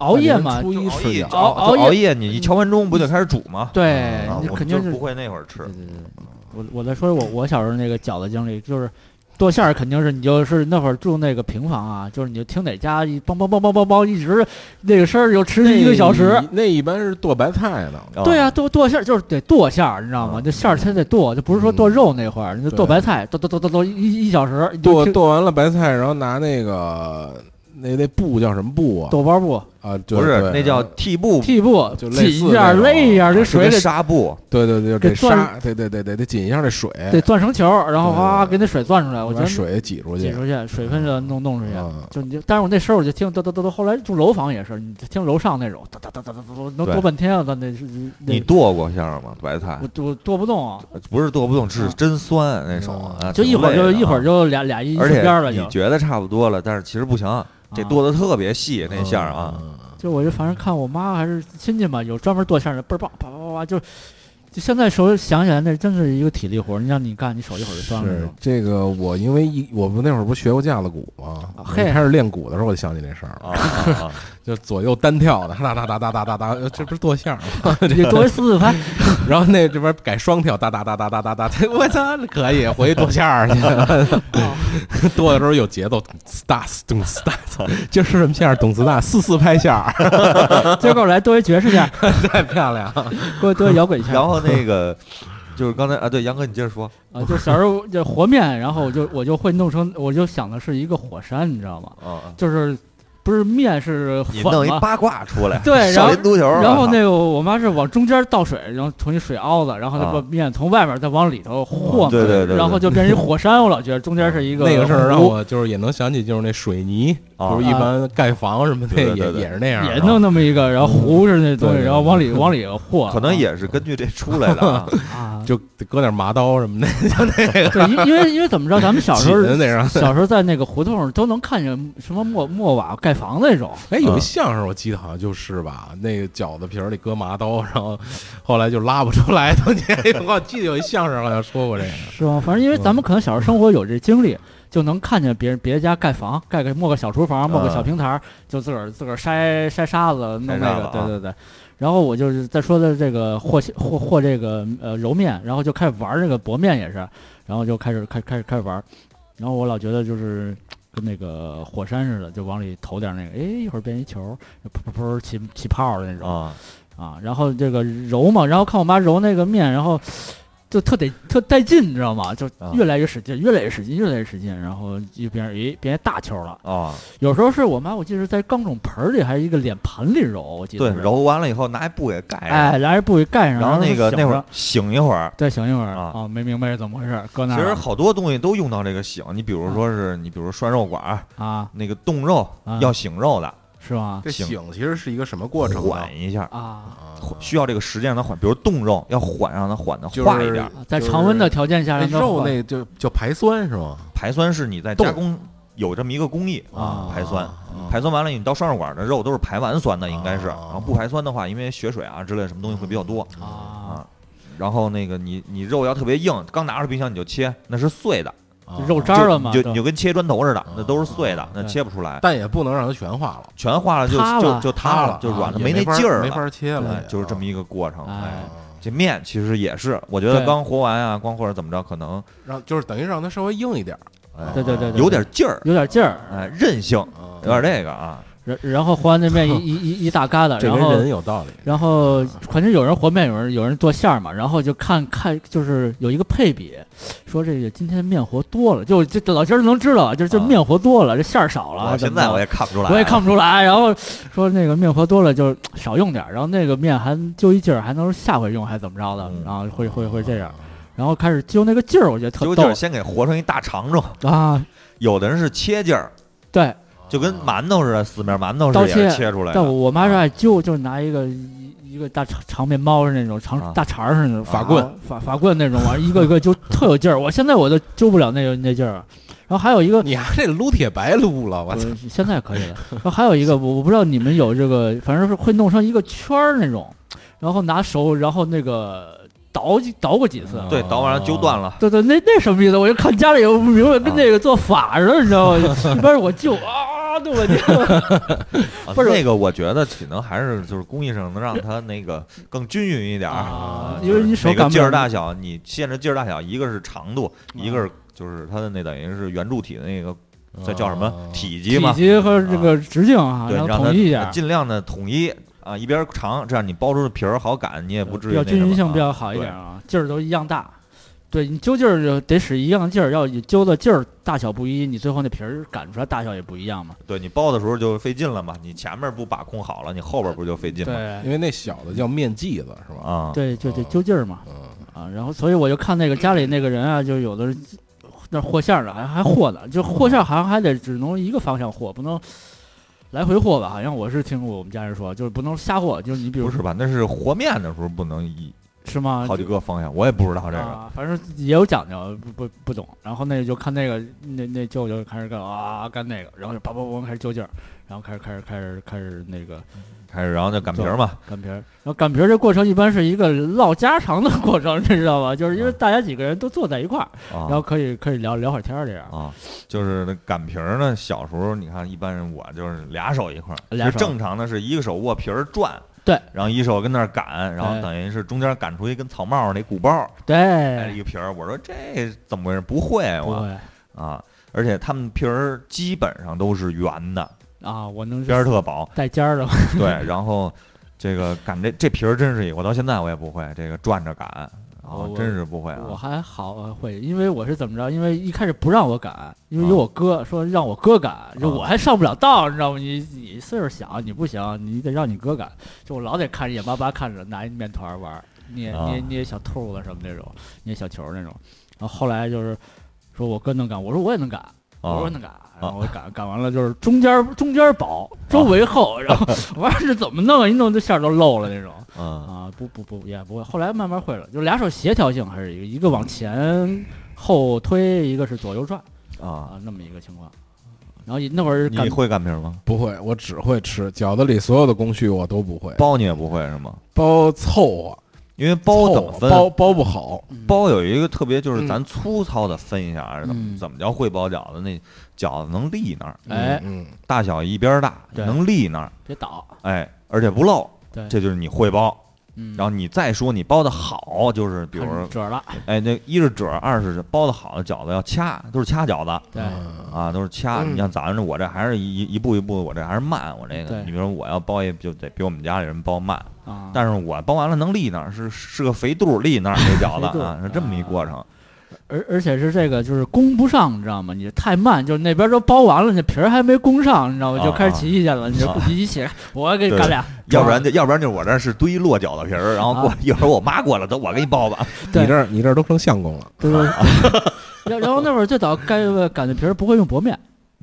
熬夜嘛，初一熬夜吃饺熬熬夜熬夜，你一敲完钟不就开始煮吗？对你肯定是不会那会儿吃对对对，我我再说我我小时候那个饺子经历，就是剁馅儿肯定是你就是那会儿住那个平房啊，就是你就听哪家一梆梆梆梆梆梆一直那个声儿就持续一个小时。那一般是剁白菜的，啊对啊、剁剁馅儿就是得剁馅儿，你知道吗？啊这馅儿它得剁，就不是说剁肉那会儿，你就剁白菜，剁剁剁剁剁一一小时，剁剁完了白菜，然后拿那个那那布叫什么布啊？豆包布、啊，对不是那叫屉布，屉布就类似紧一下、勒一下，这水得纱布，对对对，这给攥沙，对对对对，得紧一下这水，得攥成球儿，然后对哗给那水攥出来。我觉得把水挤出去，挤出去，水分就弄弄出去。嗯就你就，但是我那时候我就听哒哒哒哒，后来住楼房也是，你就听楼上那种哒哒哒哒哒哒，能对剁半天啊！他那是那你剁过馅儿吗？白菜我我剁不动啊，不是剁不动，是啊真酸那手就一会儿就一会儿啊就俩俩一而且顺边了就。你觉得差不多了，但是其实不行，这啊剁的特别细那馅儿啊。嗯，就我就反正看我妈还是亲戚嘛，有专门剁馅儿的，倍儿棒，啪啪啪啪就。就现在手想起来，那真是一个体力活儿。你让你干，你手一会儿就酸了是。这个，我因为一我不那会儿不学过架子鼓吗？啊嘿开始练鼓的时候，我就想起那事儿了，啊啊！啊就左右单跳的，哒哒哒哒哒哒哒，呃这不是剁馅儿吗？你作为四四拍，*laughs* 然后那这边改双跳，哒哒哒哒哒哒哒，*laughs* 我操，可以回去剁馅儿去。剁的时候有节奏，咚呲哒咚呲哒，今儿吃什么馅儿？咚呲哒，四四拍馅儿，今儿给我来多一爵士馅儿，*laughs* 太漂亮。给我多一摇滚馅儿。然后那个就是刚才啊，对，杨哥你接着说啊，就小时候就和面，然后我就我就会弄成，我就想的是一个火山，你知道吗？啊，就是不是面是你粉吗？弄一八卦出来，对然少后足球啊，然后那个我妈是往中间倒水，然后从一水凹子，然后再把啊面从外面再往里头和嘛，对对对对然后就变成一火山。我老觉得中间是一个那个事儿让湖我就是也能想起，就是那水泥，啊不是一般盖房什么的也也是那样，也弄那么一个，然后糊是那东西，对对然后往里往里和，可能也是根据这出来的 *laughs* 就得搁点麻刀什么的，就那个对，因因为因为怎么着，咱们小时候。*laughs* 小时候在那个胡同都能看见什么木木瓦盖房那种，哎，有啊一相声我记得好像就是吧，那个饺子皮儿里搁麻刀，然后后来就拉不出来。当年我记得有一相声好像说过这个，是吧？反正因为咱们可能小时候生活有这经历，就能看见别人 *laughs* 别家盖房，盖个磨个小厨房，磨个小平台儿，就自个儿自个儿筛筛沙子弄那个，对对对。然后我就是在说的这个和和和这个呃揉面，然后就开始玩这个薄面也是，然后就开始开开始开始玩，然后我老觉得就是跟那个火山似的，就往里投点那个，哎，一会儿变一球，噗噗噗起起泡的那种。啊，啊，然后这个揉嘛，然后看我妈揉那个面，然后就特得特带劲，你知道吗？就啊越来越使劲，越来越使劲，越来越使劲，然后就变成诶变成大球了。啊，有时候是我妈，我记得是在钢种盆里还是一个脸盆里揉，我记得对，揉完了以后拿一布给盖上，哎，拿一布给盖上，然后那个那会儿醒一会儿。再醒一会儿。啊。啊，没明白是怎么回事，搁那其实好多东西都用到这个醒，你比如说是你比如说涮肉馆啊，那个冻肉啊。要醒肉的，是吗？这醒。其实是一个什么过程呢？缓一下，啊，啊需要这个时间让它缓，比如冻肉要缓，让它缓的化一点。在常温的条件下让它缓肉那就叫排酸是吗？排酸是你在冻加工有这么一个工艺啊排酸。啊排酸完了，你到涮肉馆的肉都是排完酸的，应该是。啊然后不排酸的话，因为血水啊之类什么东西会比较多啊啊。然后那个你你肉要特别硬，刚拿出冰箱你就切，那是碎的，啊肉渣了嘛，就你就你就跟切砖头似的，那都是碎的啊，那切不出来。但也不能让它全化了，全化了就就就塌了，就软了，没那劲儿了，没法切了哎，就是这么一个过程。哎啊这面其实也是，我觉得刚和完啊，光或者怎么着，可能让就是等于让它稍微硬一点儿，哎对对对对有点劲儿，有点劲儿，哎，韧性，啊有点这个啊。然然后和完那面一 *laughs* 一一一大疙瘩，然后人有道理。然后反正有人和面，有人有人剁馅儿嘛，然后就看看就是有一个配比，说这个今天面和多了，就这老今儿能知道，就就啊面和多了，这馅儿少了。现在我也看不出来，我也看不出来，然后说那个面和多了就少用点儿，然后那个面还就一劲儿，还能下回用，还怎么着的，嗯然后会会会这样，然后开始揪那个劲儿，我觉得特逗揪劲儿，先给和成一大长虫。啊，有的人是切劲儿，对，就跟馒头似的，死面馒头似的，也是切切出来的。但我我妈是爱揪，就是拿一个一一个大长长面包是那种长、啊大肠儿是那种法棍啊法法棍那种玩意儿，一个一个揪特有劲儿。我现在我都揪不了那个那劲儿。然后还有一个，你还这撸铁白撸了，我现在可以了。然后还有一个，我我不知道你们有这个，反正是会弄成一个圈儿那种，然后拿手，然后那个捣几捣过几次。啊对，捣完了揪断了。对对，那那什么意思？我就看家里有不明白，跟那个做法似的，你知道吗？一般我就啊，对我就。*laughs* 啊不是。那个，我觉得可能还是就是工艺上能让它那个更均匀一点因为你手每个劲儿大小，你限制劲儿大小，一个是长度，一个是就是它的那等于是圆柱体的那个，这叫什么？哦体体积嘛？体积和这个直径啊，对，让统一尽量的统一啊，一边儿长，这样你包出的皮儿好擀，你也不至于比较均匀性比较好一对。点啊，劲儿都一样大。对你揪劲儿就得使一样劲儿，要你揪的劲儿大小不一，你最后那皮儿擀出来大小也不一样嘛。对你包的时候就费劲了嘛，你前面不把控好了，你后边不就费劲吗？对因为那小的叫面剂子是吧？啊，对，就得哦揪劲儿嘛嗯，啊。然后所以我就看那个家里那个人啊，就有的人那和馅儿的还还和呢，就和馅儿好像还得只能一个方向和，不能来回和吧？好像我是听过我们家人说，就是不能瞎和，就是你比如不是吧？那是和面的时候不能一是吗？好几个方向，我也不知道这个。啊，反正也有讲究，不不不懂。然后那就看那个那那舅舅开始干啊干那个，然后就叭叭叭开始揪劲儿，然后开始开始开始开始那个开始，然后就擀皮儿嘛，擀皮儿。然后擀皮儿这过程一般是一个唠家常的过程，你知道吧？*laughs* 就是因为大家几个人都坐在一块儿，啊然后可以可以聊聊会儿天儿这样。啊，就是那擀皮儿呢。小时候你看，一般人我就是俩手一块儿，俩手正常的是一个手握皮儿转，对，然后一手跟那儿擀，然后等于是中间擀出一根草帽儿那鼓包儿，对哎，一个皮儿。我说这怎么回事？不会我啊，而且他们皮儿基本上都是圆的，啊，我能边儿特薄。带尖儿的。对，然后这个擀这这皮儿真是，我到现在我也不会这个转着擀啊我，真是不会啊我啊。还好呃会，因为我是怎么着？因为一开始不让我擀，因为啊有我哥说让我哥擀，就我还上不了道，你知道吗？你你岁数小，你不行，你得让你哥擀。就我老得看着眼巴巴看着拿一面团玩儿，捏啊捏捏小兔子什么那种，捏小球那种。然后后来就是说我哥能擀，我说我也能擀，我说我啊能擀。然后我擀擀完了，就是中间中间薄，周围厚，然后我说这怎么弄啊？一弄这馅儿都漏了那种。嗯啊，不不不，也不会。后来慢慢会了，就俩手协调性还是一个，一个往前后推，一个是左右转啊，啊，那么一个情况。然后那会儿你会擀皮吗？不会，我只会吃饺子里所有的工序我都不会，包你也不会是吗？包凑合，因为包怎么分？包包不好，嗯。包有一个特别，就是嗯。咱粗糙的分一下啊，怎么嗯。怎么叫会包饺子？那饺子能立那儿，哎。嗯，大小一边儿大，对。能立那儿，别倒，哎，而且不漏，对，这就是你会包。嗯，然后你再说你包的好，就是比如说褶了，哎，那一是褶儿，二是包的好的饺子要掐，都是掐饺子。对，嗯。啊，都是掐。嗯。你像咱这我这还是一一步一步，我这还是慢，我这个。对。你比如说我要包一就得比我们家里人包慢，啊，但是我包完了能立那儿，是是个肥肚儿立那儿这饺子 *laughs* 啊，是这么一过程。而而且是这个就是供不上，你知道吗？你太慢，就是那边都包完了，那皮儿还没供上，你知道吗？啊就开始起意见了，你就啊你一起来，我给你对干俩，*laughs* 要不然就要不然就我这是堆落饺子皮儿，然后过啊一会儿我妈过来，等我给你包吧。*laughs* 你这儿你这儿都成相公了，对对。然然后那会儿最早擀擀的皮儿不会用薄面，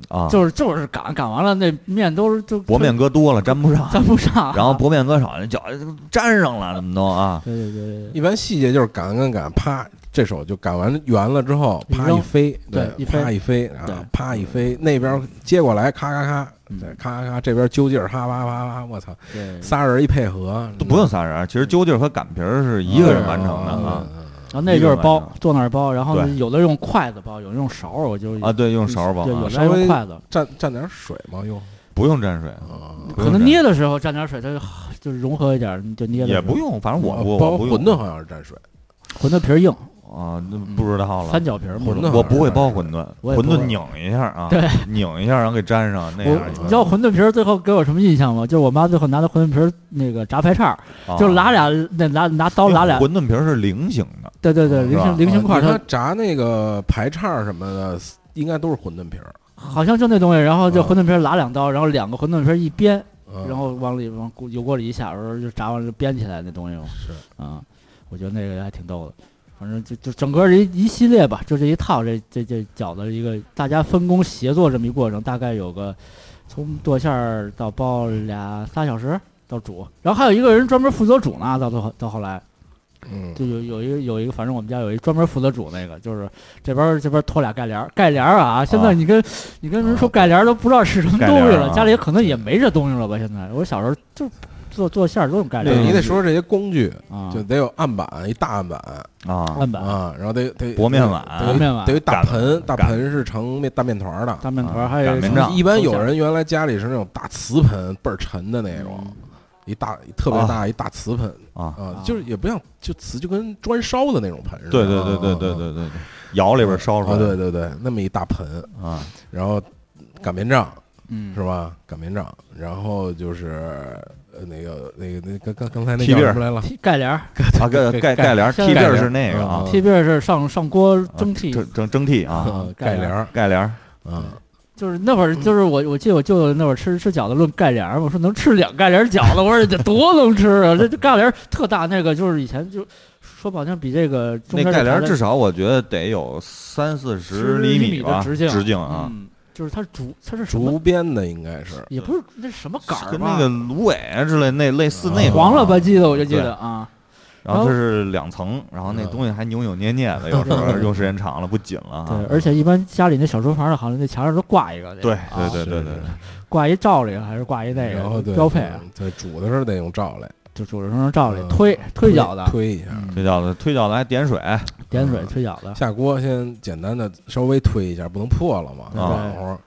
啊，就是就是擀擀完了那面都是就薄面搁多了粘不上，粘不上，然后薄面搁少，那饺子粘上了，怎么都啊？对对对对。一般细节就是擀擀擀，啪，这手就擀完圆了之后，啪一飞，对一飞。啪一飞对。啊，啪一飞，那边接过来，咔咔咔，嗯。对，咔咔咔，这边揪劲儿，啪啪啪啪，我操，对。仨人一配合都不用仨人，其实揪劲儿和擀皮儿是一个人完成的嗯啊。然后那就是包坐那儿包，然后有的用筷子包，有的用勺儿，我就啊，对，用勺儿包对，有啊，的还用筷子，蘸蘸点水吗，用不用蘸水，可能捏的时候蘸点水，它就就融合一点儿，就捏的也不用，反正我我包我不用馄饨好像是蘸水，馄饨皮儿硬，啊，那不知道了。三。角皮儿馄饨我不会包馄饨，馄饨拧一下啊，对，拧一下然后给粘上那样你知道馄饨皮儿最后给我什么印象吗？就是我妈最后拿的馄饨皮儿那个炸排叉就拿俩那拿拿刀拿俩，馄饨皮儿是菱形的，对对对，菱形菱形块它炸那个排叉什么的，应该都是馄饨皮儿，好像就那东西，然后就啊馄饨皮儿拿两刀，然后两个馄饨皮儿一煸，嗯。然后往里往锅油锅里一下，然后就炸完了就编起来那东西嘛。是。啊，我觉得那个还挺逗的。反正就就整个一一系列吧，就这一套这这这饺子一个大家分工协作这么一过程，大概有个从剁馅儿到包俩仨小时到煮，然后还有一个人专门负责煮呢，到最后到后来嗯，就有有一个有一个，反正我们家有一专门负责煮那个，就是这边儿这边儿拖俩盖帘儿，盖帘儿啊！现在你跟、你跟人说盖帘儿都不知道是什么东西了，啊家里可能也没这东西了吧？现在我小时候就做做馅儿都用盖帘对，你得说说这些工具，啊，就得有案板，一大案板啊，案板、啊，然后得得薄面碗得有薄面碗得有一大盆，大盆是盛面大面团儿的。大面团儿，有擀面杖一般有人原来家里是那种大瓷盆，倍儿沉的那种，嗯。一大特别大一大瓷盆啊，啊，就是也不像就瓷就跟砖烧的那种盆似的，对对对对对啊对对对，窑里边烧出啊，来对对对，那么一大盆，啊，然后擀面杖嗯是吧？擀面杖，然后就是呃那个那个那刚刚刚才那踢篦儿叫什么来了？盖帘儿 *laughs* 啊盖 *laughs* 盖盖帘儿盖踢盖帘儿篦是那个啊嗯，踢篦是上上锅蒸屉，蒸蒸蒸屉啊，啊盖帘儿盖帘儿啊，就是那会儿，就是我我记得我舅舅那会儿吃吃饺子论盖帘儿，我说能吃两盖帘儿饺子，我说这多能吃啊！这这盖帘儿特大，那个就是以前就说不好听，比这个中那盖帘儿至少我觉得得有三四十厘米米吧，直径直径啊，嗯，就是它是竹，它是什么？竹编的应该是也不是那什么杆儿吧跟那个芦苇啊之类那类似那种黄了吧啊唧的，我就记得啊，然后它是两层，然后那嗯东西还扭扭捏捏的，有时候 *laughs* 用时间长了不紧了对，。而且一般家里那小厨房的，好像那墙上都挂一个，对啊对对对对，挂一罩里还是挂一那个然后对标配啊，对，煮的时候得用罩来就煮的时候罩里嗯推推饺子，推一下，嗯推饺子推饺子还点水，点水推饺子，下锅先简单的稍微推一下，不能破了嘛，对暖和。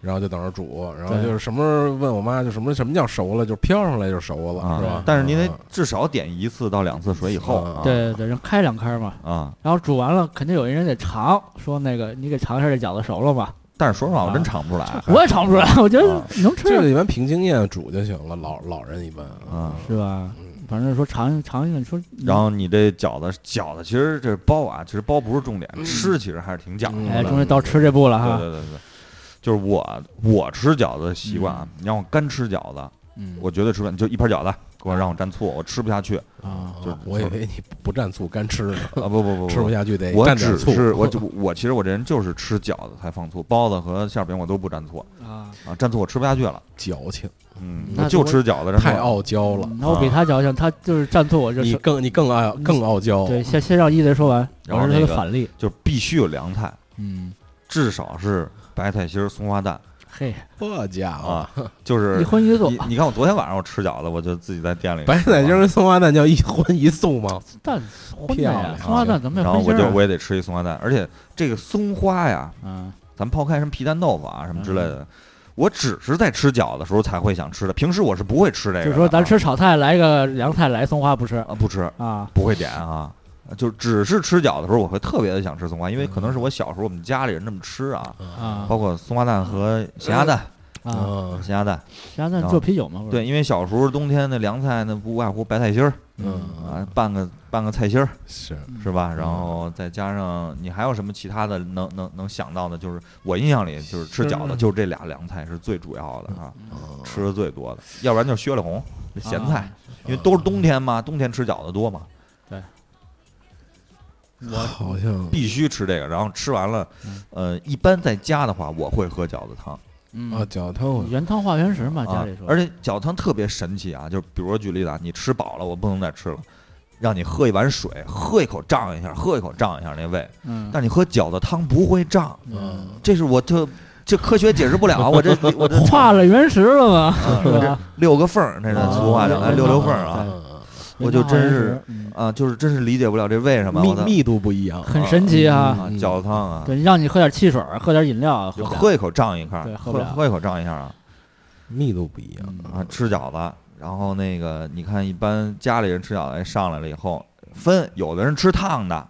然后就等着煮，然后就是什么时候问我妈，就什么什么叫熟了，就飘上来就熟了，啊是吧？但是你得啊至少点一次到两次水以后对对对，让开两开嘛。啊。然后煮完了，肯定有一人得尝，说那个你给尝一下这饺子熟了吧？但是说实话，我真啊尝不出来我也尝不出来，我觉得啊能吃这个一般凭经验煮就行了，老老人一般啊。是吧？嗯反正说尝尝一个，你说然后你这饺子，饺子其实这包啊，其实包不是重点，嗯吃其实还是挺讲究嗯的。哎，终于到吃这步了哈。对对对对，就是我我吃饺子的习惯啊，你让我干吃饺子，嗯，我绝对吃不了。你就一盘饺子，给我让我蘸醋，我吃不下去啊就我以为你不蘸醋干吃呢，啊！不不不吃不不，下去得我只蘸点醋。是我就我其实我这人就是吃饺子才放醋，包子和馅饼我都不蘸醋啊，啊，蘸醋我吃不下去了。矫情，嗯，那我就吃饺子，太傲娇了。那我比他矫情，他就是蘸醋，我就你是更你更爱更傲娇，对，先先让一雷说完，然后那个的反例。就必须有凉菜，嗯，至少是白菜心儿、松花蛋嘿，这家伙啊，，就是一荤一素你，你看我昨天晚上我吃饺子，我就自己在店里白菜心儿跟松花蛋叫一荤一素吗？蛋荤的呀，漂亮松花蛋怎么也然后荤腥儿啊？我就我也得吃一松花蛋，而且这个松花呀，嗯，咱抛开什么皮蛋豆腐啊什么之类的，我只是在吃饺子的时候才会想吃的，平时我是不会吃这个的啊。就是说咱吃炒菜来个凉菜来松花不吃啊不吃，啊？不会点啊。就只是吃饺子的时候，我会特别的想吃松花，因为可能是我小时候我们家里人这么吃啊，啊。包括松花蛋和咸鸭蛋，咸鸭蛋。鸭蛋做啤酒嘛？对，因为小时候冬天那凉菜那不外乎白菜心儿嗯啊，拌个拌个菜心儿是。是吧？然后再加上你还有什么其他的能能能想到的？就是我印象里就是吃饺子，就是这俩凉菜是最主要的啊，嗯。吃的最多的，要不然就是雪里红咸菜啊，因为都是冬天嘛，冬天吃饺子多嘛，我好像必须吃这个。然后吃完了嗯，呃，一般在家的话，我会喝饺子汤嗯啊，饺子汤我原汤化原食嘛，家啊里说，，而且饺子汤特别神奇啊，就比如说举例子啊，你吃饱了，我不能再吃了。让你喝一碗水，喝一口胀一下，喝一口胀一下那胃。嗯，但是你喝饺子汤不会胀，嗯这是我特这科学解释不了，*laughs* 我这我这化了原石了吗，啊我这是吧？六个缝儿，那是俗话讲，六六缝儿啊我就真是嗯啊，就是真是理解不了这为什么密密度不一样，很神奇啊。饺子汤啊，对，让你喝点汽水，喝点饮料，喝一口胀一下对，喝喝喝一口胀一下啊密度不一样嗯啊，吃饺子，然后那个你看一般家里人吃饺子哎上来了以后分，有的人吃烫的，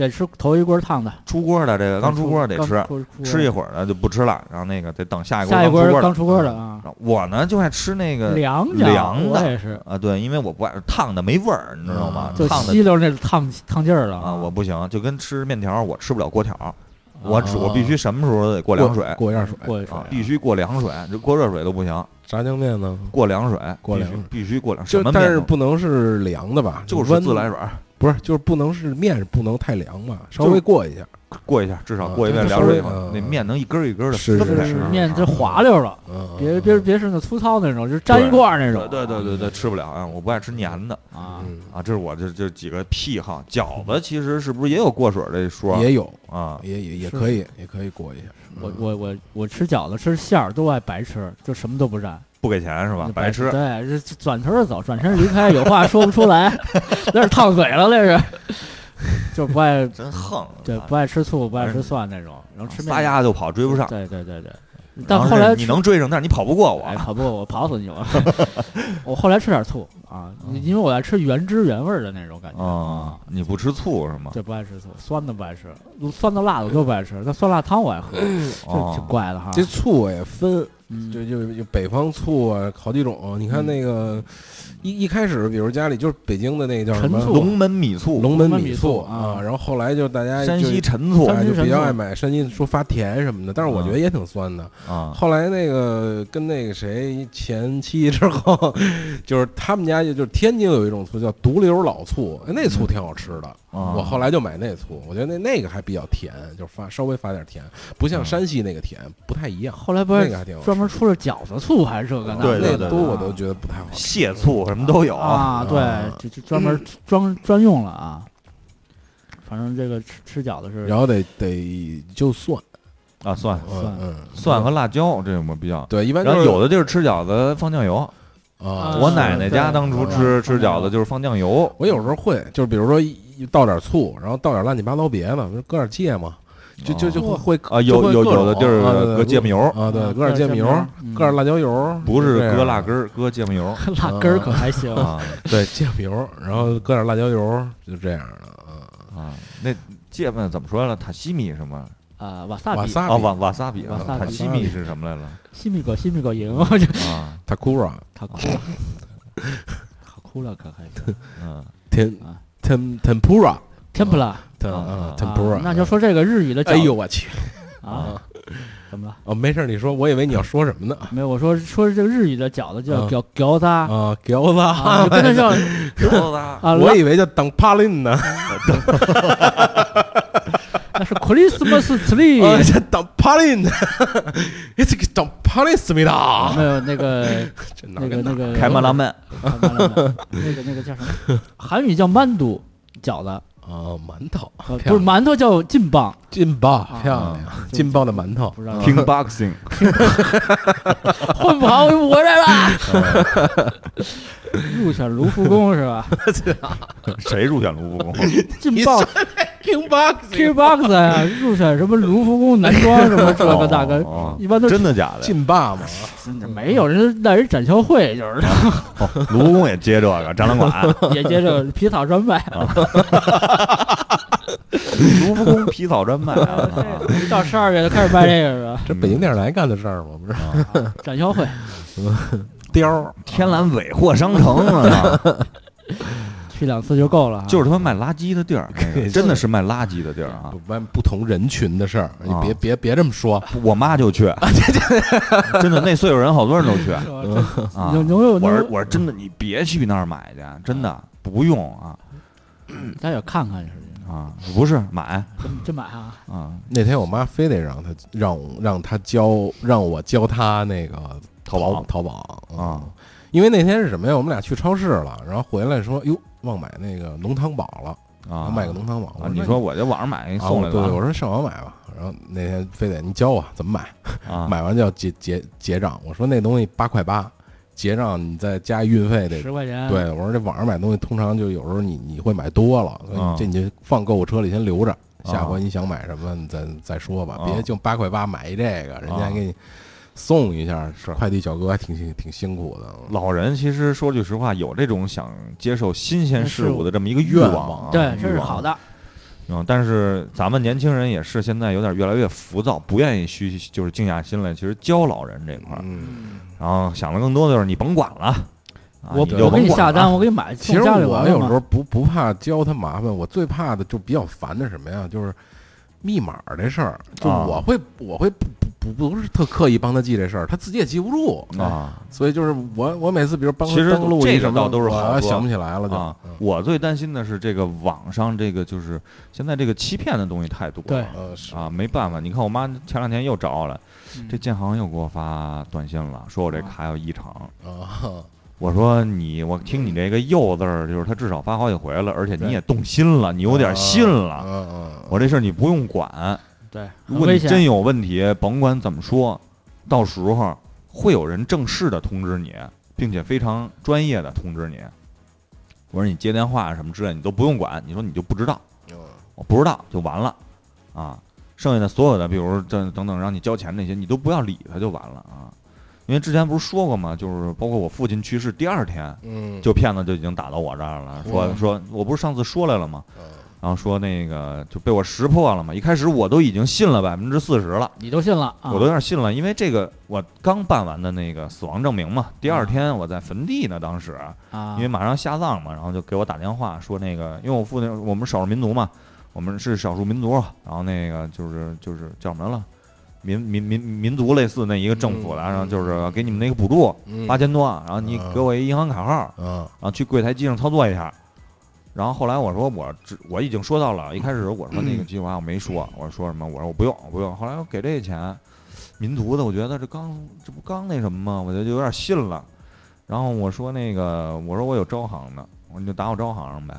得吃头一锅烫的，出锅的这个刚出锅得吃，吃一会儿呢就不吃了，然后那个得等下一锅下一刚出锅的。锅刚出锅的啊，我呢就爱吃那个凉凉的。我也是，啊，对，因为我不爱烫的没味儿，你知道吗？嗯就烫的吸溜那烫烫劲儿了。啊，我不行，就跟吃面条，我吃不了锅条，啊。我只我必须什么时候都得过凉水。过一下水，过一水啊，必须过凉水，这过热水都不行，炸酱面呢？过凉水，必须过凉水。必须过凉，什就但是不能是凉的吧？就是温自来水儿，不是，就是不能是面不能太凉嘛？稍微过一下，过一下，至少啊过一遍凉水以后嗯，那面能一根儿一根儿的是是是面就滑溜了，嗯，别别别是那粗糙那种，就是粘一块儿那种。对对对对对，吃不了啊，我不爱吃黏的啊，嗯啊，这是我这这几个癖好。饺子其实是不是也有过水儿这一说？也有，啊，也也也可以，也可以过一下。我我我我吃饺子吃馅儿都爱白吃，就什么都不蘸，不给钱是吧？白吃。对，这这转头就走，转身离开，有话说不出来，*laughs* 那是烫嘴了，那是，就不爱 *laughs* 真横，对啊不爱吃醋，不爱吃蒜那种，然后吃面撒丫就跑，追不上。对对对对，但后来你能追上，但是你跑不过我哎，跑不过我，跑死你我！*laughs* 我后来吃点醋啊，因为我爱吃原汁原味儿的那种感觉啊，你不吃醋是吗？对不爱吃醋，酸的不爱吃，酸的辣的我都不爱吃。那酸辣汤我爱喝，*clears throat* 这哦挺怪的哈。这醋也分，嗯就就就北方醋啊，好几种。你看那个一一开始，比如家里就是北京的那个叫什么龙门米醋，龙门米醋醋啊然后后来就大家山就西陈醋哎就比较爱买山西说发甜什么的，但是我觉得也挺酸的。啊后来那个跟那个谁前妻之后，*laughs* 就是他们家就就是天津有一种醋叫独流老醋，哎那醋挺好吃的。啊我后来就买那醋，我觉得那那个还比较甜，就是发稍微发点甜，不像山西那个甜，不太一样。后来不是那个还挺好吃专门出了饺子醋还是这个那对对个那都我都觉得不太好。吃。蟹醋什么都有啊，对啊，就就专门专专用了啊。反正这个吃吃饺子是然后得得就蒜，啊，蒜。蒜。蒜和辣椒这我比较。对，一般然后有的地儿吃饺子放酱油，啊，我奶奶家当初吃吃饺子就是放酱油，我有时候会，就是比如说倒点醋，然后倒点乱七八糟别的，搁点芥末，就就就会会啊，有有有的地儿搁芥末油，啊，对，啊搁点芥末油，嗯搁点辣椒油，不是搁辣根儿，搁芥末油 *laughs* 辣根儿可还行。啊 *laughs* 对，芥末油，然后搁点辣椒油，就这样的啊。啊。那芥末怎么说来了？塔西米什么？啊，瓦萨比，啊，瓦萨比瓦瓦萨比啊，瓦萨比塔西米是什么来了？西米狗西米狗赢，我就啊，takura 他哭了，好哭了可还行。嗯 ten tempura 天普拉 ten 啊啊啊 tempura，那就说这个日语的饺哎呦我去啊，怎么了？哦，没事，你说，我以为你要说什么呢？没有，我说说这个日语的饺子叫啊饺饺子啊，啊，饺子跟那叫 *laughs* 饺子 *laughs* 啊，我拉以为叫当帕林呢，*laughs* 那是 Christmas tree，啊，这当帕林呢，这个当帕林思密达，没有那个那个那个开曼拉曼那个那个叫什么？韩语叫曼都饺子，啊，馒头。不是馒头叫劲棒，劲爆啊漂亮，劲爆的馒头。King Boxing，*laughs* 混不好我回来了。*laughs* 入选卢浮宫是吧？*laughs* 谁入选卢浮宫？劲爆 kingboxingkickbox 啊，入选什么卢浮宫男装什么这个那个，哦一般都真的假的？劲霸嘛，没有人那人展销会，就是。哦卢浮宫也接这个展览馆，也接这个皮草专卖，*laughs* 卢浮宫皮草专卖啊一到十二月就开始卖这个是吧？这北京电视台干的事儿吗？不是啊展销会 *laughs* 貂儿 *laughs* 天蓝尾货商城啊，去两次就够了啊，就是他妈卖垃圾的地儿，那个真的是卖垃圾的地儿啊！不完不同人群的事儿，你啊别别别这么说，我妈就去，真的那岁数人好多人都去是吧这啊。我我说真的，你别去那儿买去，真的不用啊咱也看看是啊，不是买真真买啊，啊，那天我妈非得让她让我让她教让我教她那个淘宝淘宝啊，因为那天是什么呀？我们俩去超市了，然后回来说哟忘买那个浓汤宝了，啊，我买个浓汤宝。你说我在网上买给你啊送来对，我说上网买吧。然后那天非得你教我怎么买，啊，买完就要结结结账。我说那东西八块八，结账你再加运费得十块钱，对，我说这网上买东西通常就有时候你你会买多了，所以这你就放购物车里先留着，下啊回你想买什么你再再说吧，啊。别就八块八买一这个，人家给你送一下，是。快递小哥还挺挺挺辛苦的。老人其实说句实话，有这种想接受新鲜事物的这么一个欲愿望啊，对，这是好的，嗯，但是咱们年轻人也是现在有点越来越浮躁，不愿意虚就是静下心来，其实教老人这块儿，嗯，然后想的更多的就是你甭管了，啊、我我给你下单，我给你买，其实我有时候不不怕教他麻烦，我最怕的就比较烦的什么呀？就是密码这事儿，就啊我会我会不不是特刻意帮他记这事儿，他自己也记不住。啊所以就是我我每次比如帮他其实登录这一什么，个倒都是我好说想不起来了就！我最担心的是这个网上这个就是现在这个欺骗的东西太多了，对呃是啊，没办法，你看我妈前两天又找我来，嗯这建行又给我发短信了，说我这卡有异常。啊 *laughs* 我说你，我听你这个“又”字儿，就是他至少发好几回了，而且你也动心了，你有点信了。我这事儿你不用管，对，如果你真有问题，甭管怎么说，到时候会有人正式的通知你，并且非常专业的通知你。我说你接电话什么之类，你都不用管，你说你就不知道，嗯我不知道就完了，啊，剩下的所有的，比如这等等让你交钱那些，你都不要理他就完了啊。因为之前不是说过吗？就是包括我父亲去世第二天，嗯，就骗子就已经打到我这儿了，说说我不是上次说来了吗？嗯然后说那个就被我识破了嘛。一开始我都已经信了百分之四十了，你都信了啊？我都有点信了，因为这个我刚办完的那个死亡证明嘛，第二天我在坟地呢，当时啊，因为马上下葬嘛，然后就给我打电话说那个，因为我父亲我们少数民族嘛，我们是少数民族，然后那个就是就是叫什么了，民民民民族类似那一个政府的，嗯然后就是给你们那个补助嗯八千多，然后你嗯给我一银行卡号，嗯然后去柜台机上操作一下。然后后来我说我只我已经说到了，一开始我说那个计划我没说，我说什么？我说我不用我不用。后来我给这钱，民族的，我觉得这刚这不刚那什么吗？我就有点信了。然后我说那个我说我有招行的，我说你就打我招行上呗。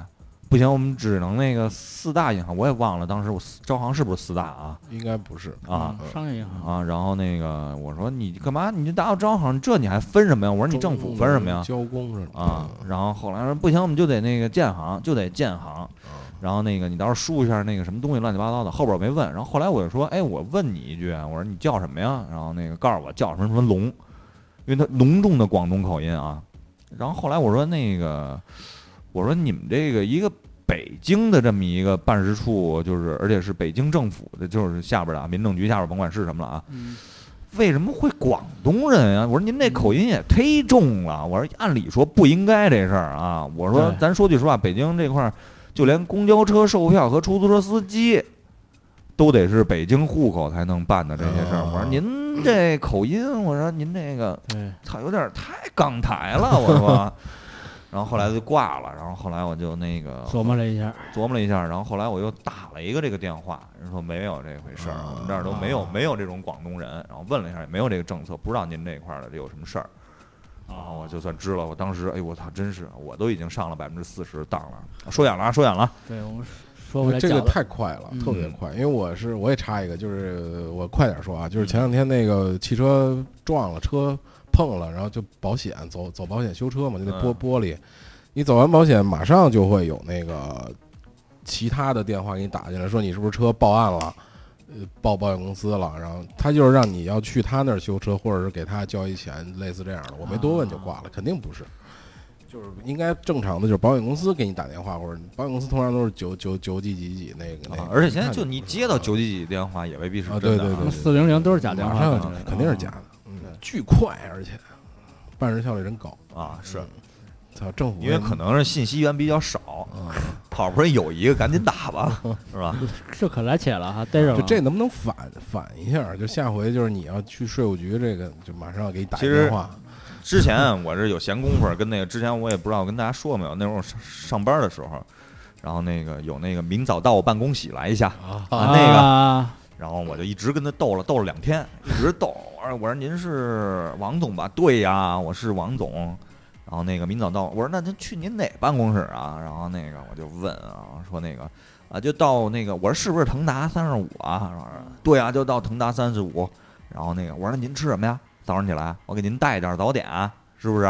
不行，我们只能那个四大银行，我也忘了当时我招行是不是四大啊？应该不是啊嗯商业银行啊，然后那个我说你干嘛？你就打我招行，这你还分什么呀？我说你政府分什么呀？交工似的啊，然后后来说不行，我们就得那个建行，就得建行。然后那个你到时候输一下那个什么东西乱七八糟的，后边我没问。然后后来我就说，哎，我问你一句，我说你叫什么呀？然后那个告诉我叫什么什么龙，因为他浓重的广东口音啊。然后后来我说那个，我说你们这个一个北京的这么一个办事处，就是而且是北京政府的，就是下边的啊，民政局下边甭管是什么了啊，嗯为什么会广东人啊？我说您这口音也忒重了。我说按理说不应该这事儿啊。我说咱说句实话，北京这块儿就连公交车售票和出租车司机都得是北京户口才能办的这些事儿。哦我说您这口音，我说您这个对，操有点太港台了。我说，然后后来就挂了。然后后来我就那个琢磨了一下，琢磨了一下，然后后来我又打了一个这个电话，人说没有这回事儿，啊我们这儿都没有没有这种广东人，然后问了一下也没有这个政策，不知道您这块儿的有什么事儿，然后我就算知了。我当时哎我操，真是我都已经上了百分之四十当了，说远了啊，说远了，对我们说回来这个太快了，嗯特别快。因为我是我也插一个，就是我快点说啊，就是前两天那个汽车撞了，车碰了，然后就保险走走保险修车嘛，就得玻嗯玻璃。你走完保险，马上就会有那个其他的电话给你打进来，说你是不是车报案了，呃，报保险公司了，然后他就是让你要去他那儿修车，或者是给他交一钱，类似这样的。我没多问就挂了，肯定不是。就是应该正常的，就是保险公司给你打电话，或者保险公司通常都是九九九几几几那个那个。啊而且现在就你接到九几几电话也未必是啊真的对对对四零零都是假电话肯定是假的，嗯，巨快，而且办事效率真高。啊是嗯操，政府因为可能是信息源比较少，啊，好不容易有一个赶紧打吧，*laughs* 是吧？*laughs* 这可来且了哈，逮着了。就这能不能反反一下？就下回就是你要去税务局，这个就马上要给你打一其实电话。之前我这有闲工夫跟那个，之前我也不知道跟大家说没有，那时候我上上班的时候，然后那个有那个明早到我办公室来一下，啊啊那个啊然后我就一直跟他斗了斗了两天，一直斗。我说我说您是王总吧？对呀，我是王总。然后那个明早到，我说那就去您哪办公室啊？然后那个我就问啊，说那个啊就到那个，我说是不是腾达三十五啊？然后说对啊，就到腾达三十五。然后那个我说那您吃什么呀？早上起来我给您带点早点，是不是？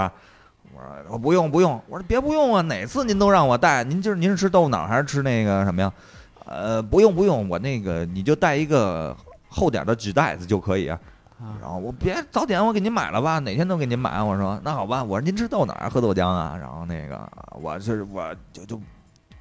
我说不用不用，我说别不用啊，哪次您都让我带，您就是您是吃豆腐脑还是吃那个什么呀？呃，不用不用，我那个你就带一个厚点的纸袋子就可以啊。啊然后我别早点我给您买了吧，哪天都给您买。我说那好吧，我说您吃豆哪儿喝豆浆啊？然后那个我是我就就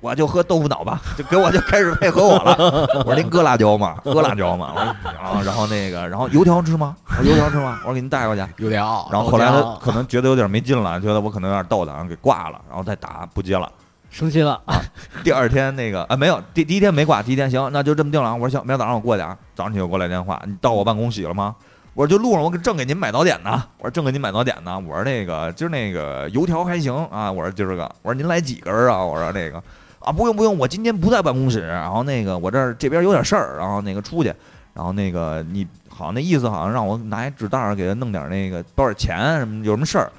我就喝豆腐脑吧，就给我就开始配合我了。*laughs* 我说您搁辣椒吗？搁辣椒吗？我说然后然后那个然后油条吃吗？我说油条吃吗？我说给您带过去。油条然后后来他可能觉得有点没劲了，觉得我可能有点逗他，然后给挂了，然后再打不接了。生气了啊，第二天那个啊没有，第第一天没挂，第一天行，那就这么定了啊。我说行，明天早上我过去啊。早上起我给我来电话，你到我办公室了吗？我说就路上我正给您买早点呢。我说正给您买早点呢。我说那个今儿那个油条还行啊。我说今儿个，我说您来几根啊？我说那个啊不用不用，我今天不在办公室，然后那个我这儿这边有点事儿，然后那个出去，然后那个你好像那意思好像让我拿一纸袋儿给他弄点那个包点钱什么有什么事儿。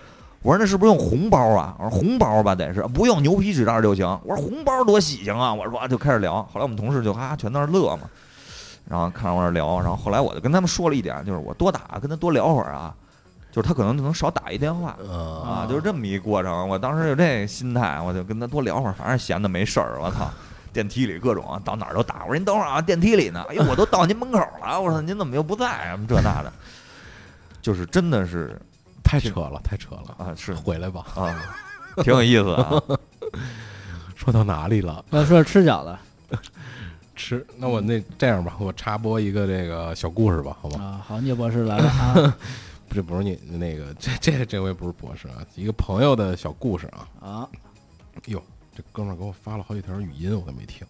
我说那是不是用红包啊？我说红包吧得是，不用牛皮纸袋就行。我说红包多喜庆啊！我说啊就开始聊，后来我们同事就哈哈全在那乐嘛，然后看着我那儿聊，然后后来我就跟他们说了一点，就是我多打跟他多聊会儿啊，就是他可能就能少打一电话啊啊，就是这么一过程。我当时有这心态，我就跟他多聊会儿，反正闲的没事儿，我操。*laughs* 电梯里各种啊，到哪儿都打。我说您等会儿啊，电梯里呢。哎呦，我都到您门口了。我说您怎么又不在啊？什么这那的，就是真的是太扯了，太扯了，啊，是回来吧。啊，挺有意思的啊。*laughs* 说到哪里了？要说吃饺子吃，那我那这样吧，我插播一个这个小故事吧，好吗？啊，好，聂博士来了啊 *laughs* 这不是你那个，这这这回不是博士啊，一个朋友的小故事啊。啊，哟，这哥们儿给我发了好几条语音，我都没听。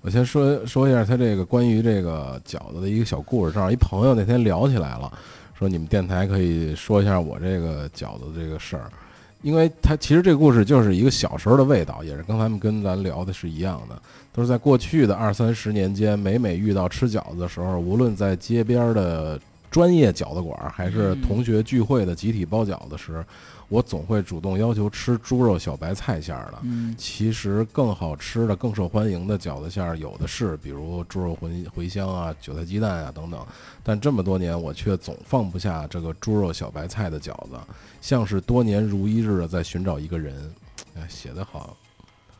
我先说说一下他这个关于这个饺子的一个小故事。正好一朋友那天聊起来了，说你们电台可以说一下我这个饺子这个事儿，因为他其实这个故事就是一个小时候的味道，也是跟咱们跟咱聊的是一样的，都是在过去的二三十年间，每每遇到吃饺子的时候，无论在街边的专业饺子馆儿，还是同学聚会的集体包饺子时，我总会主动要求吃猪肉小白菜馅儿的。嗯其实更好吃的、更受欢迎的饺子馅儿有的是，比如猪肉茴茴香啊、韭菜鸡蛋啊等等。但这么多年，我却总放不下这个猪肉小白菜的饺子，像是多年如一日的在寻找一个人。哎，写得好，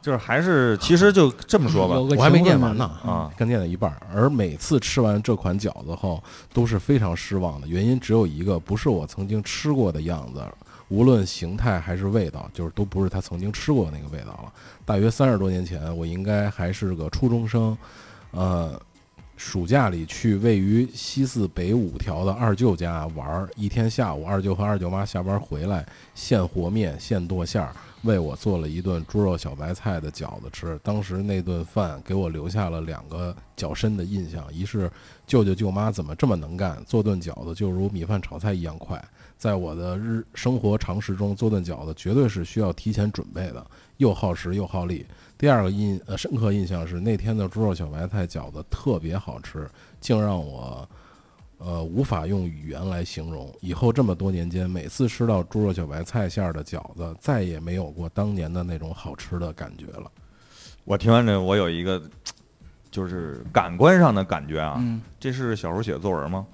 就是还是其实就这么说吧我还没念完呢啊，刚念了一半儿。而每次吃完这款饺子后，都是非常失望的，原因只有一个，不是我曾经吃过的样子。无论形态还是味道，就是都不是他曾经吃过的那个味道了。大约三十多年前，我应该还是个初中生，呃，暑假里去位于西四北五条的二舅家玩儿，一天下午，二舅和二舅妈下班回来，现和面现剁馅儿，为我做了一顿猪肉小白菜的饺子吃。当时那顿饭给我留下了两个较深的印象，一是舅舅舅妈怎么这么能干，做顿饺子就如米饭炒菜一样快。在我的日生活常识中，做顿饺子绝对是需要提前准备的，又耗时又耗力。第二个印呃深刻印象是那天的猪肉小白菜饺子特别好吃，竟让我呃无法用语言来形容。以后这么多年间，每次吃到猪肉小白菜馅儿的饺子，再也没有过当年的那种好吃的感觉了。我听完这，我有一个就是感官上的感觉啊，嗯，这是小时候写的作文吗？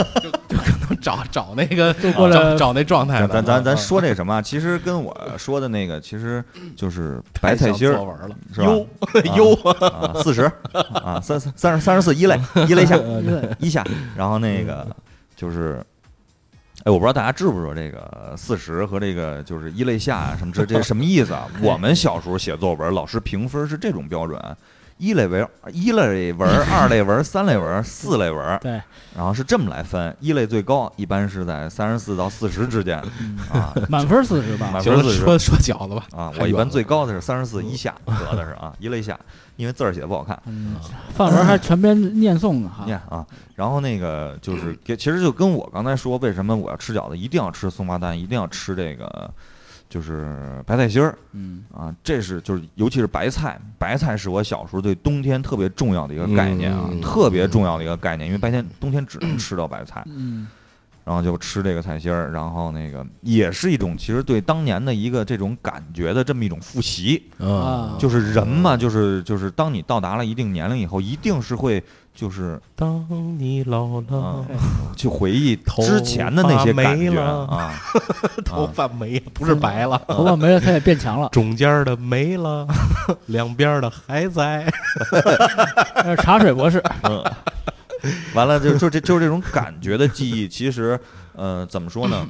*laughs* 找找那个就过来找找那状态咱的，咱咱说这什么啊？其实跟我说的那个，其实就是白菜心儿，作文了，是吧？优啊，四十啊，三三三十三十四一类一类下 *laughs* 一下，然后那个就是，哎，我不知道大家知不知道这个四十和这个就是一类下啊什么这这什么意思啊？*laughs* 我们小时候写作文，老师评分是这种标准：一类文一类文、*laughs* 二类文、三类文、四类文，对，然后是这么来分。一类最高，一般是在三十四到四十之间。嗯。啊 *laughs* 满分四十吧。满，分四十。说 *laughs* 说饺子吧。啊！我一般最高的是三十四以下得的是啊，一类下，因为字儿写的不好看。嗯，范文还全编念诵呢哈，念啊，然后那个就是给，其实就跟我刚才说，为什么我要吃饺子，一定要吃松花蛋，一定要吃这个就是白菜心儿嗯。啊，这是就是尤其是白菜，白菜是我小时候对冬天特别重要的一个概念啊，嗯特别重要的一个概念，因为白天冬天只能 *clears throat* 吃到白菜，嗯然后就吃这个菜心儿，然后那个也是一种其实对当年的一个这种感觉的这么一种复习，啊。就是人嘛，就是就是当你到达了一定年龄以后，一定是会就是当你老啊了，*laughs* 去回忆头之前的那些感觉发霉了 *laughs* 啊，头发没不是白了，头发没了，它也变强了，中间的没了，*laughs* 两边的还在。茶水博士，嗯，*laughs* 完了就就这就是这种感觉的记忆，其实呃怎么说呢？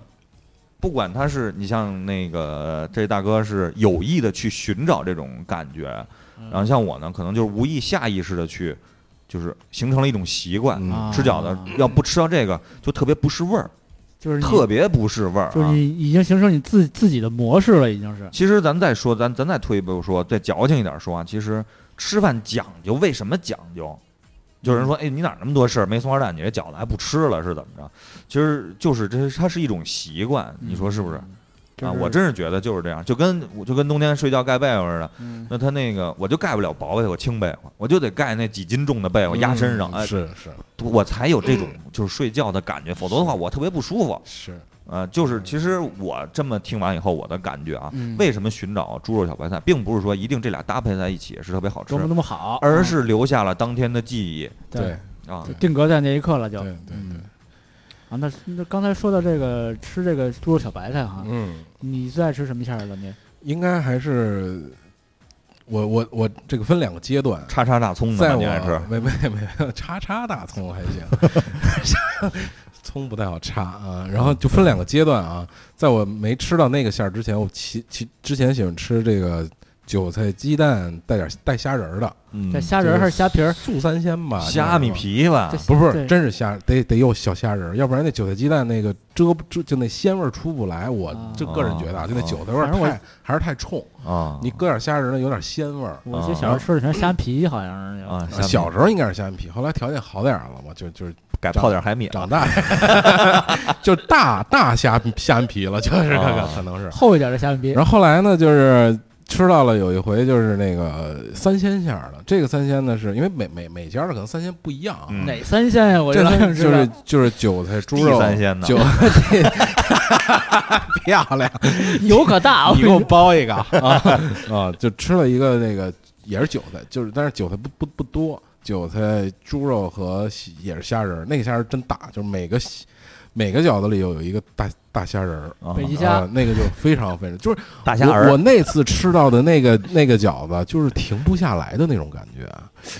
不管他是你像那个这大哥是有意的去寻找这种感觉，然后像我呢，可能就是无意下意识的去，就是形成了一种习惯。吃饺子要不吃到这个，就特别不是味儿，就是你特别不是味儿、啊。就是你已经形成你自自己的模式了，已经是。其实咱再说，咱咱再退一步说，再矫情一点说啊，其实吃饭讲究，为什么讲究？有人说，哎，你哪那么多事儿？没松花蛋，你这饺子还不吃了，是怎么着？其实就是这，它是一种习惯，你说是不是？啊，我真是觉得就是这样，就跟我就跟冬天睡觉盖被窝似的。嗯那他那个我就盖不了薄被窝、轻被窝，我就得盖那几斤重的被窝压身上，哎，是是我才有这种就是睡觉的感觉，否则的话我特别不舒服。是，呃，就是其实我这么听完以后，我的感觉啊，嗯为什么寻找猪肉小白菜，并不是说一定这俩搭配在一起是特别好吃多，么多么好，而是留下了当天的记忆对啊就。定格在那一刻了，就对对对，啊。那那刚才说到这个吃这个猪肉小白菜哈，嗯，你最爱吃什么馅儿的？你应该还是我我我这个分两个阶段，叉叉大葱的吗？在我你爱吃？没没没叉叉大葱还行 *laughs* *laughs* 葱不太好插啊。然后就分两个阶段啊，在我没吃到那个馅儿之前，我其其之前喜欢吃这个韭菜鸡蛋带点带虾仁儿的。嗯这虾仁儿还是虾皮儿？素三鲜吧，虾米皮吧。这，不是不是，对。真是虾，得得有小虾仁儿，要不然那韭菜鸡蛋那个遮不遮，就那鲜味儿出不来。我啊。就个人觉得啊，就那哦韭菜味儿反正我太还是太冲，啊，你搁点虾仁儿呢，有点鲜味儿。我记得小时候吃的全是虾皮，好像是。啊，啊小时候应该是虾米皮，后来条件好点儿了嘛，就就是改泡点海米长大 *laughs* 就大大虾虾皮了，就是这个啊。可能是。厚一点的虾皮，然后后来呢，就是吃到了有一回就是那个三鲜馅儿的，这个三鲜呢是因为每每每家的可能三鲜不一样啊，嗯。哪三鲜呀？我这就是就是韭菜猪肉。地三鲜呢？韭 *laughs* 菜 *laughs* 漂亮，油可大，我你给我包一个。啊 *laughs* 啊！就吃了一个那个也是韭菜，就是但是韭菜不不不多，韭菜猪肉和西也是虾仁儿，那个虾仁儿真大，就是每个西每个饺子里有有一个大大虾仁儿。啊北极虾啊，那个就非常非常，就是大虾儿我我那次吃到的那个那个饺子，就是停不下来的那种感觉，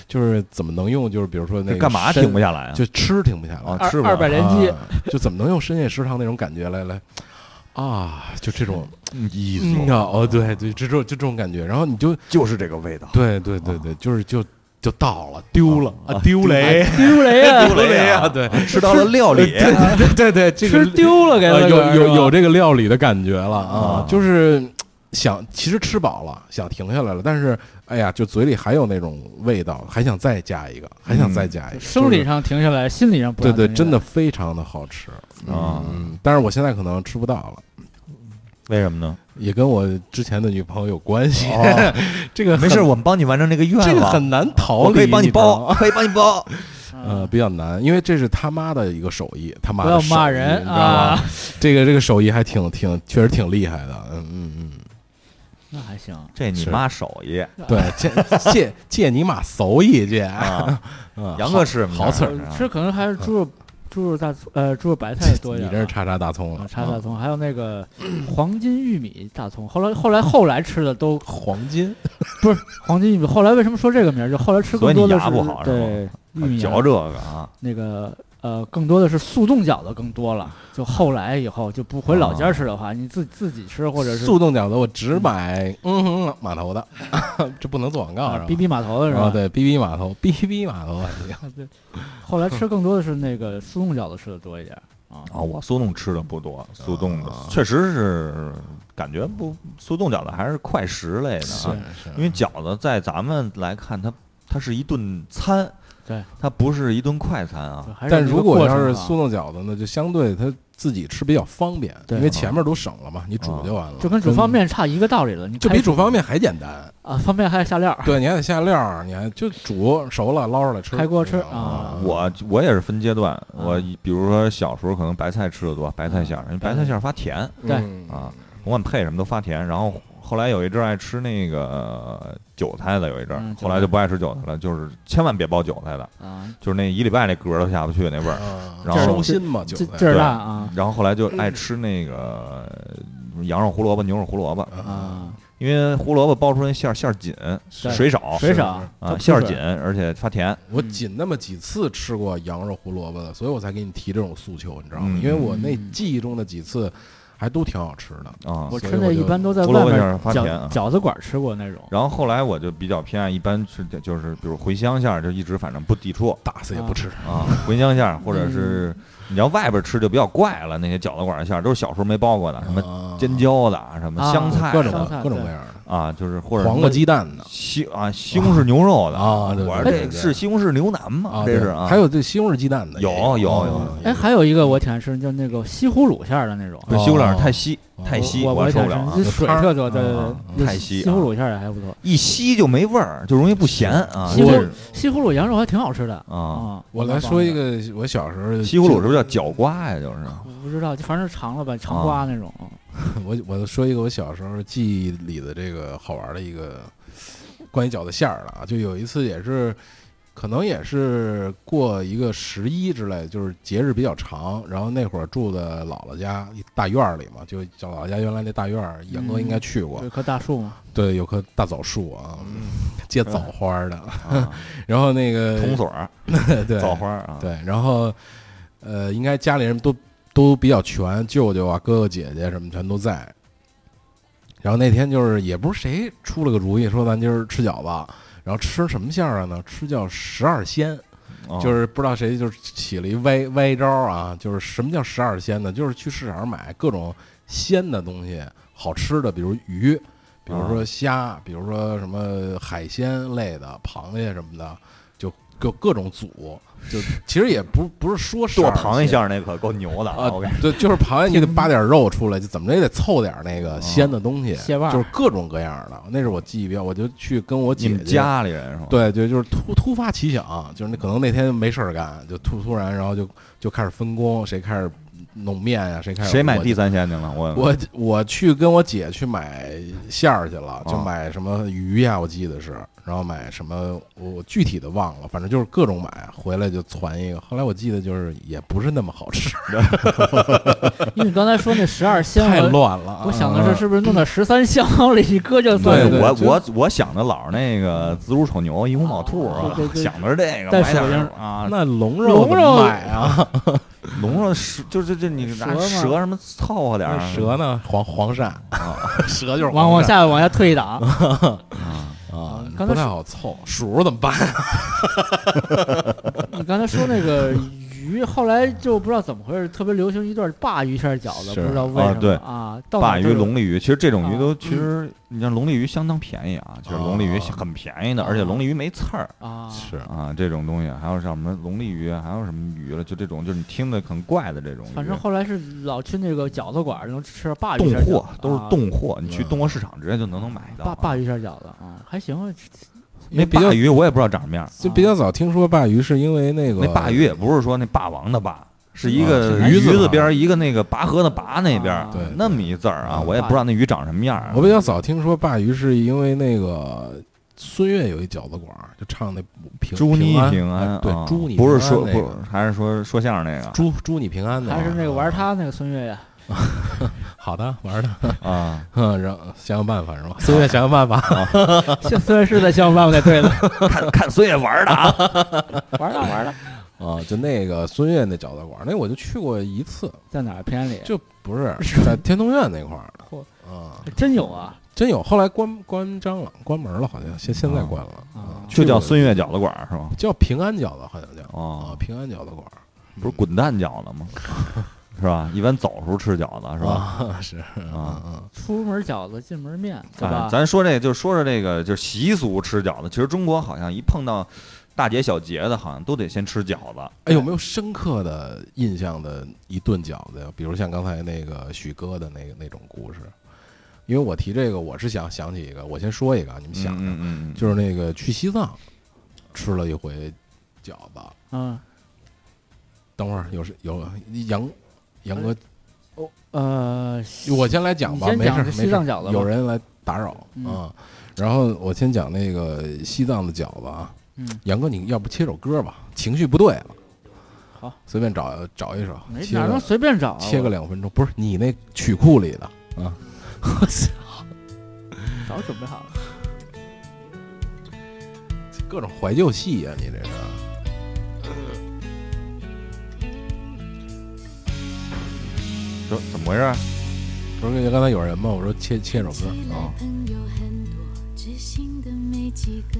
就是怎么能用？就是比如说那干嘛停不下来啊？就吃停不下来吃吧二百连击啊，就怎么能用深夜食堂那种感觉来来啊？就这种艺嗯啊，哦，对对，这种就这种感觉，然后你就就是这个味道。对对对对，就是就就到了，丢了啊啊，丢雷，丢雷啊！丢雷啊 *laughs* 对，吃到了料理，对对对对，这个吃丢了，给有有有这个料理的感觉了啊啊，就是想其实吃饱了，想停下来了，但是哎呀，就嘴里还有那种味道，还想再加一个，还想再加一个，生理上停下来，心理上不对对，真的非常的好吃啊。嗯，但是我现在可能吃不到了。为什么呢？也跟我之前的女朋友有关系，哦 *laughs* 这个没事，我们帮你完成这个愿望。这个很难逃离，我可以帮你包，可以帮你包。呃，嗯比较难，因为这是他妈的一个手艺，他妈不要的手艺骂人你知道吗啊！这个这个手艺还挺挺，确实挺厉害的，嗯嗯嗯，那还行，这你妈手艺对，借借借你妈手艺去，啊！*laughs* 嗯杨哥是好词儿啊吃可能还是猪肉猪肉大葱呃猪肉白菜多一点吧。*laughs* 你这是叉叉大葱啊了，叉大葱，还有那个 *coughs* 黄金玉米大葱。后来后来后来吃的都 *laughs* 黄金，不是黄金玉米。后来为什么说这个名儿？就后来吃更多的是对玉米啊嚼这个啊，那个呃，更多的是速冻饺子更多了。就后来以后就不回老家吃的话，你自自己吃或者是速冻饺子我只买嗯哼码头的，*laughs* 这不能做广告是吧？啊逼逼码头的是吧？啊，对，逼逼码头，*laughs* 逼逼码头啊，对。后来吃更多的是那个速冻饺子吃的多一点啊。啊，我速冻吃的不多，速冻的啊确实是感觉不，速冻饺子还是快食类的是啊，是，因为饺子在咱们来看，它它是一顿餐，对，它不是一顿快餐啊。但如果要是速冻饺子呢，就相对它自己吃比较方便，对因为前面都省了嘛，你煮啊就完了，就跟煮方便面差一个道理了。你就比煮方便面还简单。啊，方便还得下料。对，你还得下料，你还就煮熟了捞出来吃，开锅吃啊我我也是分阶段，我比如说小时候可能白菜吃的多，白菜馅儿，因为白菜馅儿发甜对嗯啊，甭管配什么都发甜。然后后来有一阵儿爱吃那个韭菜的，有一阵后来就不爱吃韭菜了，就是千万别包韭菜的，啊，就是那一礼拜那嗝儿都下不去那味儿。啊。然后收心嘛，韭菜。劲劲儿大啊。然后后来就爱吃那个羊肉胡萝卜、牛肉胡萝卜，啊，因为胡萝卜包出来馅儿馅儿紧，水少。水少。啊，馅儿紧，而且发甜。我仅那么几次吃过羊肉胡萝卜的，所以我才给你提这种诉求，你知道吗？嗯。因为我那嗯记忆中的几次还都挺好吃的。啊我，吃那一所以我就般都在外面胡萝卜馅儿发甜饺啊饺子馆吃过那种。然后后来我就比较偏爱，一般是就是比如茴香馅儿，就一直反正不抵触打死也不吃。啊，茴香馅儿或者嗯是你要外边吃就比较怪了，那些饺子馆的馅儿都是小时候没包过的，什么啊尖椒的，什么啊香菜各种各种各样的，啊，就是或者黄瓜鸡蛋的西啊西红柿牛肉的啊我说这是西红柿牛腩吗？这是啊，还有这西红柿鸡蛋的也有有有啊哎，还有一个我挺爱吃，就那个西葫芦馅儿的那种。对西葫芦太稀哦太稀，我受不了这水特多，对对太稀西葫芦馅儿也还不错。一稀就没味儿，就容易不咸啊。西葫西葫芦羊肉还挺好吃的啊，啊。我来说一个，我小时候西葫芦是不是叫角瓜呀？就是我不知道，就反正是长了吧，长瓜那种。*laughs* 我我说一个我小时候记忆里的这个好玩的一个关于饺子馅儿的啊，就有一次也是可能也是过一个十一之类，就是节日比较长。然后那会儿住的姥姥家一大院儿里嘛，就叫姥姥家原来那大院儿，杨哥应该去过有。棵大树吗，对，有棵大枣树啊，结枣花的。*laughs* 啊然后那个铜锁儿、*laughs* 对枣花儿啊，对，然后呃，应该家里人都都比较全，舅舅啊、哥哥姐姐什么全都在。然后那天就是也不是谁出了个主意，说咱今儿吃饺子，然后吃什么馅儿啊呢？吃叫十二鲜，哦就是不知道谁就是起了一歪歪招儿啊，就是什么叫十二鲜呢？就是去市场上买各种鲜的东西，好吃的，比如鱼，比如说虾，比如说什么海鲜类的，螃蟹什么的，就各各种组。就其实也不不是说剁12鲜螃蟹馅儿那可够牛的啊我跟你，对，就是螃蟹，你得扒点肉出来，就怎么着也得凑点那个鲜的东西，就是各种各样的。那是我记忆比较，我就去跟我姐姐，家里人是吧？对对，就是突突发奇想，就是那可能那天没事儿干，就突突然，然后就就开始分工，谁开始弄面呀，谁开始谁买地三鲜去了？我我我去跟我姐去买馅儿去了，就啊买什么鱼呀，我记得是，然后买什么我具体的忘了，反正就是各种买，回来就攒一个。后来我记得就是也不是那么好吃，*laughs* 因为你刚才说那十二 *laughs* 香，太乱了啊。我想的是是不是弄到十三香里一搁就算对我我我想的老是那个子午丑牛、一虎卯兔啊想的是这个，带买点儿啊，那龙肉怎么龙肉买啊？*laughs* 龙肉蛇就是这你拿蛇什么凑合点儿。蛇呢？黄黄鳝，啊。*laughs* 蛇就是往往下往下退一档，啊啊，刚才不太好凑。鼠怎么办？*laughs* 你刚才说那个鱼，后来就不知道怎么回事，特别流行一段鲅鱼馅儿饺子，不知道为什么啊对啊，鲅鱼、龙利鱼，其实这种鱼都啊其实你像龙利鱼相当便宜啊，就是龙利鱼哦很便宜的，而且龙利鱼没刺儿。啊，是啊，这种东西还有像什么龙利鱼，还有什么鱼了？就这种，就是你听的很怪的这种，反正后来是老去那个饺子馆儿能吃鲅鱼冻馅儿饺货都是冻货，你去冻货市场直接就能能买到啊。鲅鲅鱼馅儿饺子啊，还行啊，那鲅鱼我也不知道长什么样，就比较早听说鲅鱼，是因为那个那鲅鱼也不是说那霸王的霸，是一啊个鱼字边儿一个那个拔河的拔那边儿那么一字儿啊，嗯我也不知道那鱼长什么样儿。我比较早听说鲅鱼，是因为那个孙悦有一饺子馆儿，就唱那平祝你平平安哎，对啊，祝你不是说不，还是说说相声那个祝祝你平安的，还是那个玩他那个孙悦呀，好的玩的，啊，嗯，然后想想办法是吧？孙悦想想办法，现虽然是在想想办法才对的，看看孙悦玩的啊，玩的玩的，啊，就那个孙悦那饺子馆，那我就去过一次，在哪儿？平安里？就不是在天通苑那块儿的嚯啊，真有啊。真有，后来关关张了，关门了，好像现现在关了。啊就叫孙悦饺子馆是吗？叫平安饺子，好像叫。啊哦，，平安饺子馆，不是滚蛋饺子吗？是吧？一般走时候吃饺子是吧？啊，*laughs* 是啊嗯嗯出门饺子进门面，对哎吧？咱说这就说说这个就是习俗吃饺子，其实中国好像一碰到大节小节的，好像都得先吃饺子。哎，有没有深刻的印象的一顿饺子呀？比如像刚才那个许哥的那个那种故事，因为我提这个，我是想想起一个，我先说一个啊，你们想想，嗯嗯嗯，就是那个去西藏吃了一回饺子，嗯等会儿有是有杨杨哥，呃，我先来讲吧，没事儿没事儿西藏饺子有人来打扰嗯啊。然后我先讲那个西藏的饺子啊，嗯，杨哥，你要不切首歌吧？情绪不对了，好，随便找找一首，没哪能切个随便找啊，切个两分钟，不是你那曲库里的啊。*laughs* 我操早准备好了。各种怀旧戏呀、你这是。说怎么回事？不是刚才有人吗？我说切切首歌啊。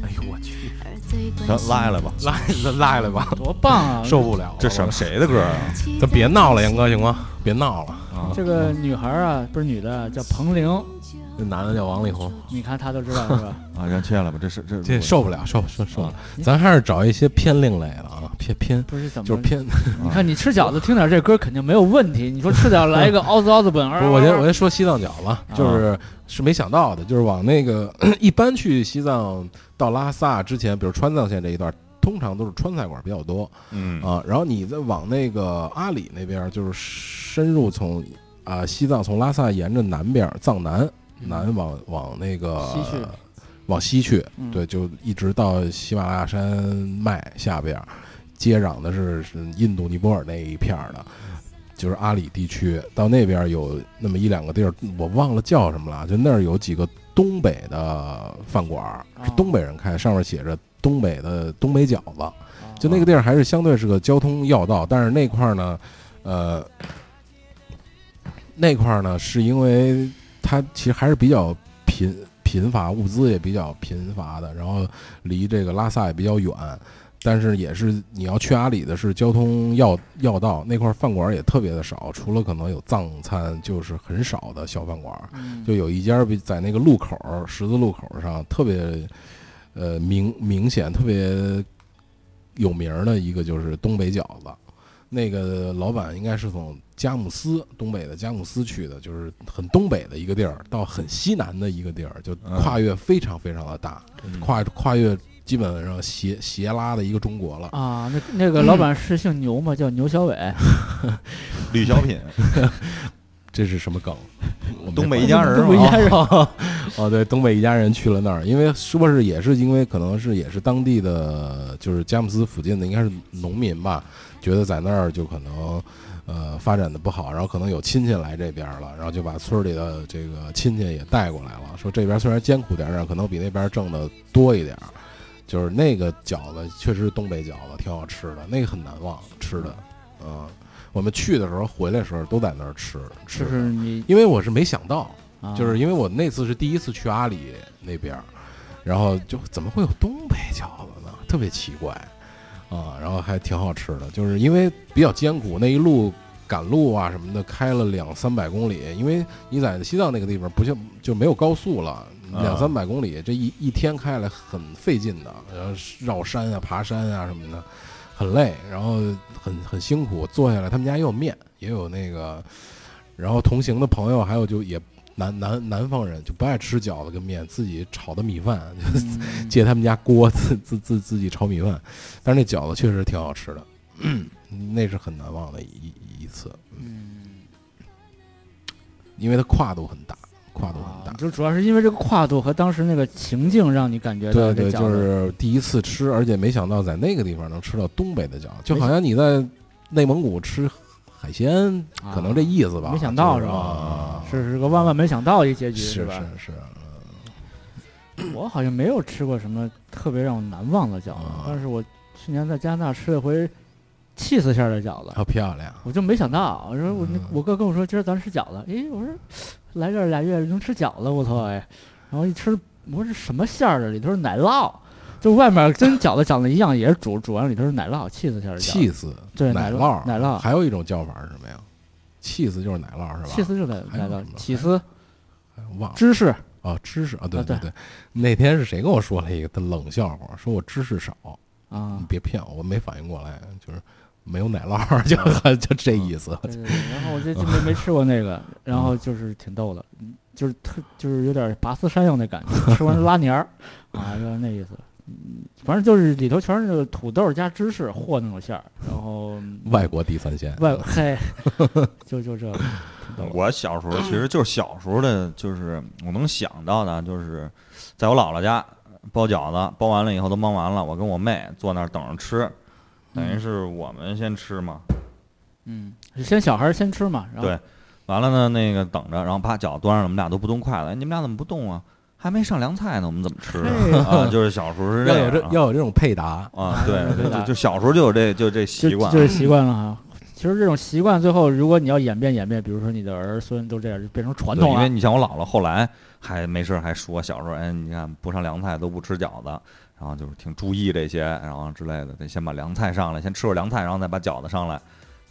哎呦我去，咱，拉下来吧。拉拉下来吧，多棒啊！受不了了。这什么谁的歌啊？咱别闹了，杨哥行吗？别闹了啊！这个女孩啊，不是女的，叫彭玲，这男的叫王力宏，你看他都知道是吧？*laughs* 啊，让切了吧。这是这这受不了，受受受不了咱还是找一些偏另类的啊，偏偏不是怎么？就是偏。你看你吃饺子听点这歌肯定没有问题。你说吃饺子来一个 *laughs* 奥兹奥兹本，不，我先我先说西藏饺子，就是啊是没想到的，就是往那个 *clears throat* 一般去西藏到拉萨之前，比如川藏线这一段，通常都是川菜馆比较多嗯啊。然后你再往那个阿里那边，就是深入从啊西藏从拉萨沿着南边藏南南往往那个西去往西去，嗯对，就一直到喜马拉雅山脉下边，接壤的是是印度、尼泊尔那一片的，就是阿里地区。到那边有那么一两个地儿，我忘了叫什么了，就那儿有几个东北的饭馆，是哦东北人开，上面写着东北的东北饺子。啊就那个地儿还是相对是个交通要道，但是那块儿呢，呃，那块儿呢是因为它其实还是比较贫贫乏，物资也比较贫乏的，然后离这个拉萨也比较远，但是也是你要去阿里的是交通要要道，那块儿饭馆也特别的少，除了可能有藏餐，就是很少的小饭馆儿，嗯。就有一家比在那个路口儿十字路口上特别呃明明显特别有名儿的一个就是东北饺子，那个老板应该是从佳木斯东北的佳木斯去的，就是很东北的一个地儿，到很西南的一个地儿，就跨越非常非常的大，嗯跨跨越基本上斜斜拉的一个中国了。啊，那那个老板是姓牛吗？叫牛小伟。*laughs* 吕小品，*laughs* 这是什么梗？东北一家人东北一家人哦，*laughs* 哦，对，东北一家人去了那儿，因为说是也是因为可能是也是当地的，就是佳木斯附近的应该是农民吧，觉得在那儿就可能呃发展的不好，然后可能有亲戚来这边了，然后就把村里的这个亲戚也带过来了，说这边虽然艰苦点儿，可能比那边挣的多一点儿。就是那个饺子确实是东北饺子，挺好吃的，那个很难忘吃的，嗯，我们去的时候回来的时候都在那儿吃，吃就是你，因为我是没想到，啊就是因为我那次是第一次去阿里那边儿，然后就怎么会有东北饺子呢？特别奇怪啊，然后还挺好吃的，就是因为比较艰苦，那一路赶路啊什么的，开了两三百公里，因为你在西藏那个地方不像就没有高速了。两三百公里，这一一天开来很费劲的，然后绕山啊、爬山啊什么的，很累，然后很很辛苦。坐下来，他们家也有面，也有那个，然后同行的朋友还有就也南南南方人就不爱吃饺子跟面，自己炒的米饭，就 *laughs* 借他们家锅 *laughs* 自自自自己炒米饭，但是那饺子确实挺好吃的，那是很难忘的一一一次，嗯，因为它跨度很大，跨度很大啊。就主要是因为这个跨度和当时那个情境，让你感觉到对对，就是第一次吃，而且没想到在那个地方能吃到东北的饺子，就好像你在内蒙古吃海鲜，可能这意思吧。啊没想到是吧啊是是个万万没想到一结局是吧？是是，*clears throat* 我好像没有吃过什么特别让我难忘的饺子，啊但是我去年在加拿大吃了回 cheese 馅儿的饺子，好漂亮。我就没想到，我说我我哥跟我说今儿咱吃饺子，诶，我说来这儿俩月能吃饺子，我操哎，然后一吃，我说这什么馅儿的？里头是奶酪，就外面跟饺子长得一样，也是煮煮完里头是奶酪，cheese 馅儿的气死对奶酪奶酪还有一种叫法是什么呀？气死就是奶酪是吧？，cheese 就是奶奶酪起司、哎忘了芝士啊，芝士啊，对啊对对。那天是谁跟我说了一个冷笑话，说我芝士少，啊你，别骗我，我没反应过来，就是没有奶酪，*laughs* 就就这意思。对对对，然后我这就没没吃过那个，然后就是挺逗的，嗯就是特就是有点拔丝山药那感觉，吃完拉黏儿啊，就是那意思。嗯，反正就是里头全是那个土豆加芝士和那种馅儿，然后外国地三鲜，外嘿，就就这我小时候其实就是小时候的，就是我能想到的，就是在我姥姥家包饺子，包完了以后都忙完了，我跟我妹坐那儿等着吃，等于是我们先吃嘛。嗯，是先小孩儿先吃嘛，然后对完了呢，那个等着，然后把饺子端上，我们俩都不动筷子，哎你们俩怎么不动啊？还没上凉菜呢，我们怎么吃嘿 *laughs* 啊？就是小时候是要有样啊这要有这种配搭，啊，对就就小时候就有这就这习惯啊，就是习惯了哈。其实这种习惯最后，如果你要演变演变，比如说你的儿孙都这样，就变成传，统了。因为你像我姥姥后来还没事儿还说小时候，哎，你看不上凉菜都不吃饺子，然后就是挺注意这些，然后之类的，得先把凉菜上来，先吃会儿凉菜，然后再把饺子上来，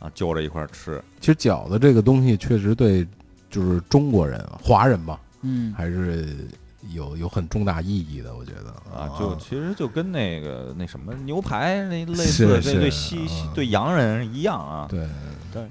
啊，就着一块儿吃。其实饺子这个东西确实对，就是中国人、华人吧，嗯，还是有有很重大意义的。我觉得啊，就其实就跟那个那什么牛排那类似，的，这对西西啊对洋人一样啊。对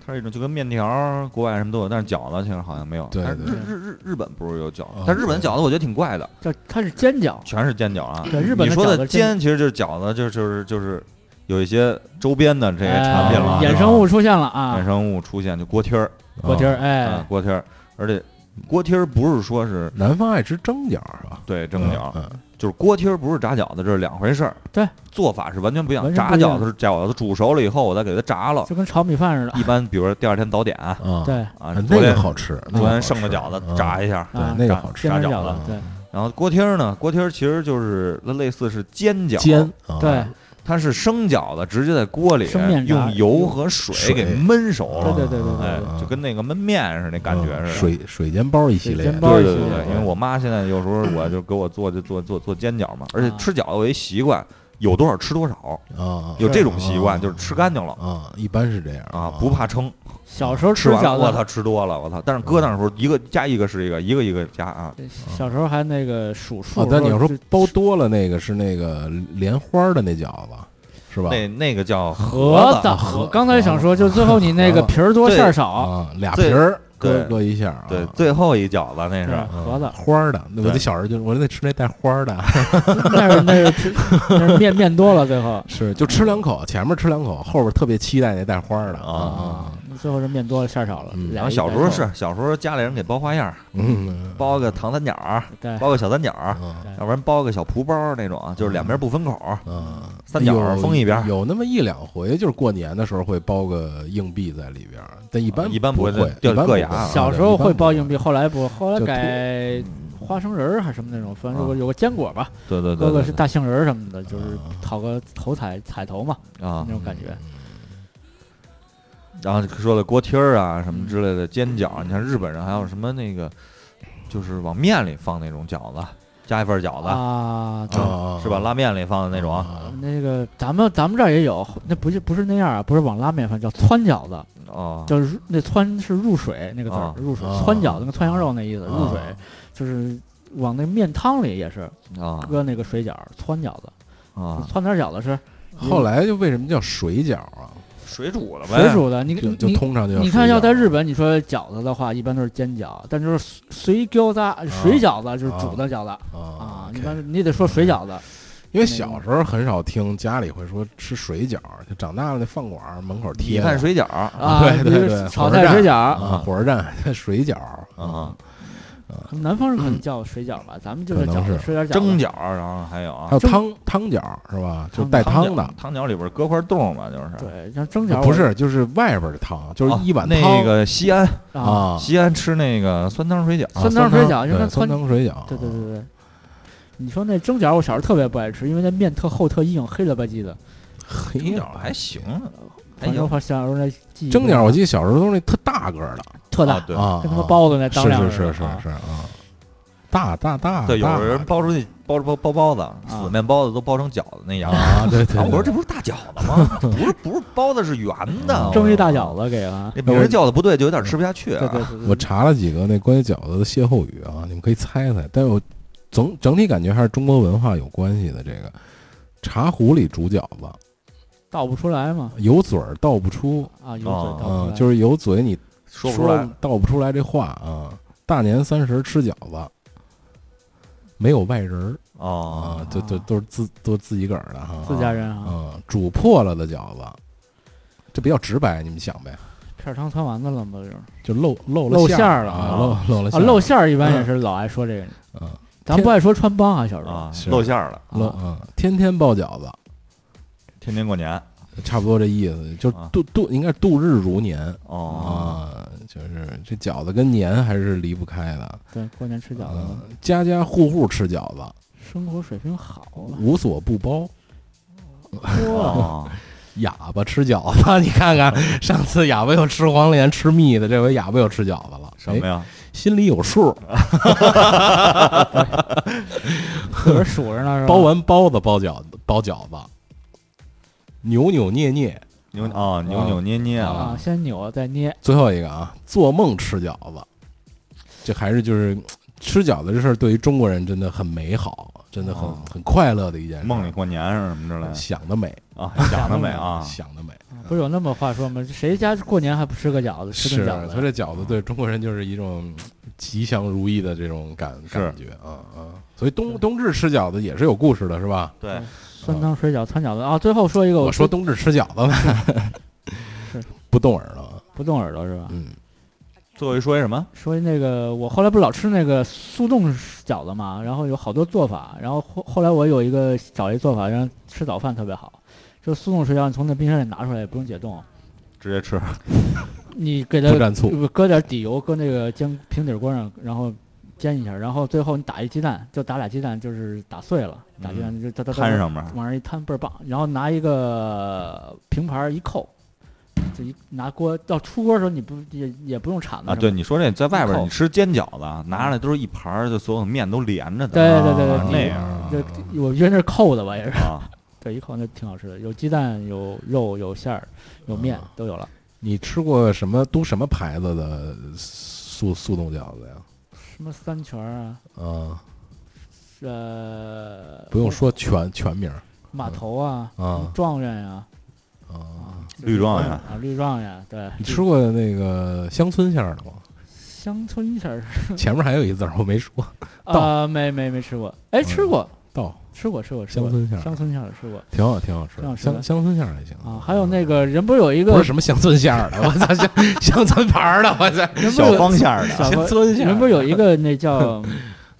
它是一种就跟面条儿，国外什么都有，但是饺子其实好像没有。但是对对日日日日本不是有饺子啊，但日本饺子我觉得挺怪的，叫它是煎饺，全是煎饺啊。对日本你说的煎其实就是饺子，就是就是就是有一些周边的这些产品了啊，哎衍生物出现了啊衍，生物出现，就锅贴儿锅贴儿，啊哎，，锅贴儿，而且锅贴儿不是说是南方爱吃蒸饺是吧？对蒸饺，嗯，就是锅贴儿不是炸饺子，这是两回事儿。对，做法是完全不一样。炸饺子是饺子煮熟了以后，我再给它炸了。就跟炒米饭似的。一般比如说第二天早点啊，啊，对，那昨天个好吃，昨天剩的饺子嗯炸一下。对那个好吃，炸饺子，对然后锅贴儿呢，锅贴儿其实就是那类似是煎饺，煎，啊对，它是生饺子直接在锅里面用油和水水给焖熟了。对对对对就跟那个焖面似的，那感觉似的。嗯水水煎包一系列。对对对因为我妈现在有时候我就给我做就做做做煎饺嘛，而且啊吃饺子我一习惯，有多少吃多少，啊，有这种习惯，啊就是吃干净了啊，一般是这样啊，不怕撑。小时候吃完饺子，我操吃多了我操，但是搁那时候一个加一个是一个，一个一个加啊。小时候还那个数数哦，。但你要说包多了，那个是那个莲花的那饺子，是吧？那那个叫子盒子，盒刚才想说，就最后你那个皮儿多馅儿少，啊，俩皮儿对搁搁一下啊，对最后一饺子那是嗯盒子，花儿的，我对那小时候就我就得吃那带花儿的，*laughs* 那是那是皮那是面面多了，最后。是就吃两口，前面吃两口，后边特别期待那带花儿的啊最后是面多了馅儿少了。嗯然后小时候是小时候家里人给包花样儿，嗯，包个糖三角儿，包个小三角儿，嗯要不然包个小蒲包儿那种啊，就是两边不分口三角儿封一边儿有那么一两回，就是过年的时候会包个硬币在里边儿，但一般啊一般不会，掉一般不会硌牙啊小时候会包硬币，后来不，后来改花生仁儿还是什么那种，反正有个有个坚果吧，对对对，哥哥是大杏仁儿什么的，就是啊讨个头彩彩头嘛，啊那。种感觉。然后说的锅贴儿啊什么之类的煎饺，你看日本人还有什么那个，就是往面里放那种饺子，加一份饺子，啊，对。啊是吧？拉面里放的那种。啊。啊那个咱们咱们这儿也有，那不是不是那样啊，不是往拉面放，叫汆饺子，哦，就是入那汆是入水那个字儿啊，入水啊汆饺子跟汆羊肉那意思，入水。啊就是往那面汤里也是啊搁那个水饺汆饺子，啊，汆点饺子是后来就为什么叫水饺啊？水煮的呗。水煮的，你就就你通常就你看，要在日本，你说饺子的话，一般都是煎饺，但就是水饺子、水饺子就是煮的饺子啊啊，一般你得说水饺子。因为小时候很少听家里会说吃水饺，就长大了那饭馆门口米贴饭水饺啊，*laughs* 对对对炒菜水饺，啊，火车站 *laughs* 水饺啊，南方人可能叫水饺吧，咱们就是饺子，水饺蒸饺，然后还有啊还有汤汤饺是吧？就带汤汤的，汤饺里边搁块冻嘛，就是对，像蒸饺不是就是外边的汤，就是哦一碗汤那个西安，啊，啊，西安吃那个酸汤水饺，啊酸汤水饺就跟对酸汤水饺，对对对对。你说那蒸饺，我小时候特别不爱吃，因为那面特厚特硬，黑了吧唧的。嘿蒸饺还行，还反正行我小时候那记忆蒸饺，我记得小时候都是那特大个儿的特大啊，对啊，跟他妈啊包子那当量是是似的啊是是是啊，大大大对，有大人包出去包包包包子，死面包子都包成饺子那样。啊，对对啊，我说这不是大饺子吗？不是不是包子是圆的，*laughs* 蒸一大饺子给了。这名儿叫的不对，就有点吃不下去啊。对对对对，我查了几个那关于饺子的歇后语啊，你们可以猜猜，但是我总整体感觉还是中国文化有关系的。这个茶壶里煮饺子，倒不出来嘛，有嘴儿道不出，啊，有嘴哦啊，倒不出来，就是有嘴你说不出来，道不出来这话啊。大年三十吃饺子，没有外人儿。哦。啊，就就都是自都是自己个儿的哈。自家人啊，啊，煮破了的饺子，这比较直白，你们想呗，片儿汤汆丸子了嘛，就是？就露露了露馅馅儿了啊，露露了馅儿。露馅儿一般也是老爱说这个，嗯，咱不爱说穿帮啊，小时候。啊，是露馅儿了，啊。露嗯，天天包饺子，天天过年。差不多这意思，就啊。度度应该度日如年。哦，啊，就是这饺子跟年还是离不开的，对，过年吃饺子。嗯，家家户户吃饺子，生活水平好了，无所不包。哇，哦，*laughs* 哑巴吃饺子，*laughs* 你看看，上次哑巴又吃黄连吃蜜的，这回哑巴又吃饺子了，哎什么呀？心里有数，*laughs* 自个儿数着呢？包完包子包饺子包饺子，扭扭捏捏，扭啊，扭扭捏捏啊，啊，先扭再捏，最后一个啊，做梦吃饺子，这还是就是吃饺子这事儿，对于中国人真的很美好，真的很、哦。很快乐的一件事。梦里过年是什么之类的。想得美，啊，想得美啊，*laughs* 想得美，不是有那么话说吗？谁家过年还不吃个饺子，吃是，顿饺子？所以这饺子对中国人就是一种吉祥如意的这种感感觉啊啊。所以冬冬至吃饺子也是有故事的，是吧？对，酸汤水饺、汆饺子啊！最后说一个，我说冬至吃饺子吧，*laughs* 是不动耳朵，不动耳朵是吧？嗯，最后一说一什么？说那个我后来不是老吃那个速冻饺子嘛，然后有好多做法，然后后后来我有一个找一做法，让吃早饭特别好，就速冻水饺，你从那冰箱里拿出来也不用解冻，直接吃。*laughs* 你给它不蘸醋，搁点底油，搁那个煎平底锅上，然后煎一下，然后最后你打一鸡蛋，就打俩鸡蛋，就是打碎了，打鸡蛋就摊上面，往上一摊倍儿棒，然后拿一个平盘儿一扣，就一拿锅到出锅的时候，你不也也不用铲子啊，对，你说这在外边扣你吃煎饺子，拿上来都是一盘儿，就所有面都连着的。对对对对啊对那样就我觉得那是扣的吧，也是，啊，*laughs* 对，一扣那挺好吃的，有鸡蛋，有肉，有馅儿，有面啊都有了。你吃过什么都什么牌子的速速冻饺子呀？什么三全啊，啊，呃，不用说全全名儿码头啊，啊。状元呀，啊。绿状元。啊，绿状元，对，你吃过那个乡村馅儿的吗？乡村馅儿？前面还有一字儿我没说，啊，*laughs* 没没没吃过，哎，吃过，到吃过，吃过，吃过。乡村馅儿。乡村馅儿吃过。挺好，挺好吃的。挺好吃的。乡乡村馅儿还行啊。还有那个人不是有一个不是什么乡村馅儿的，我操，乡 *laughs* 乡村牌儿的，我操，小人不是有方馅儿的，小乡村馅儿人不是有一个那叫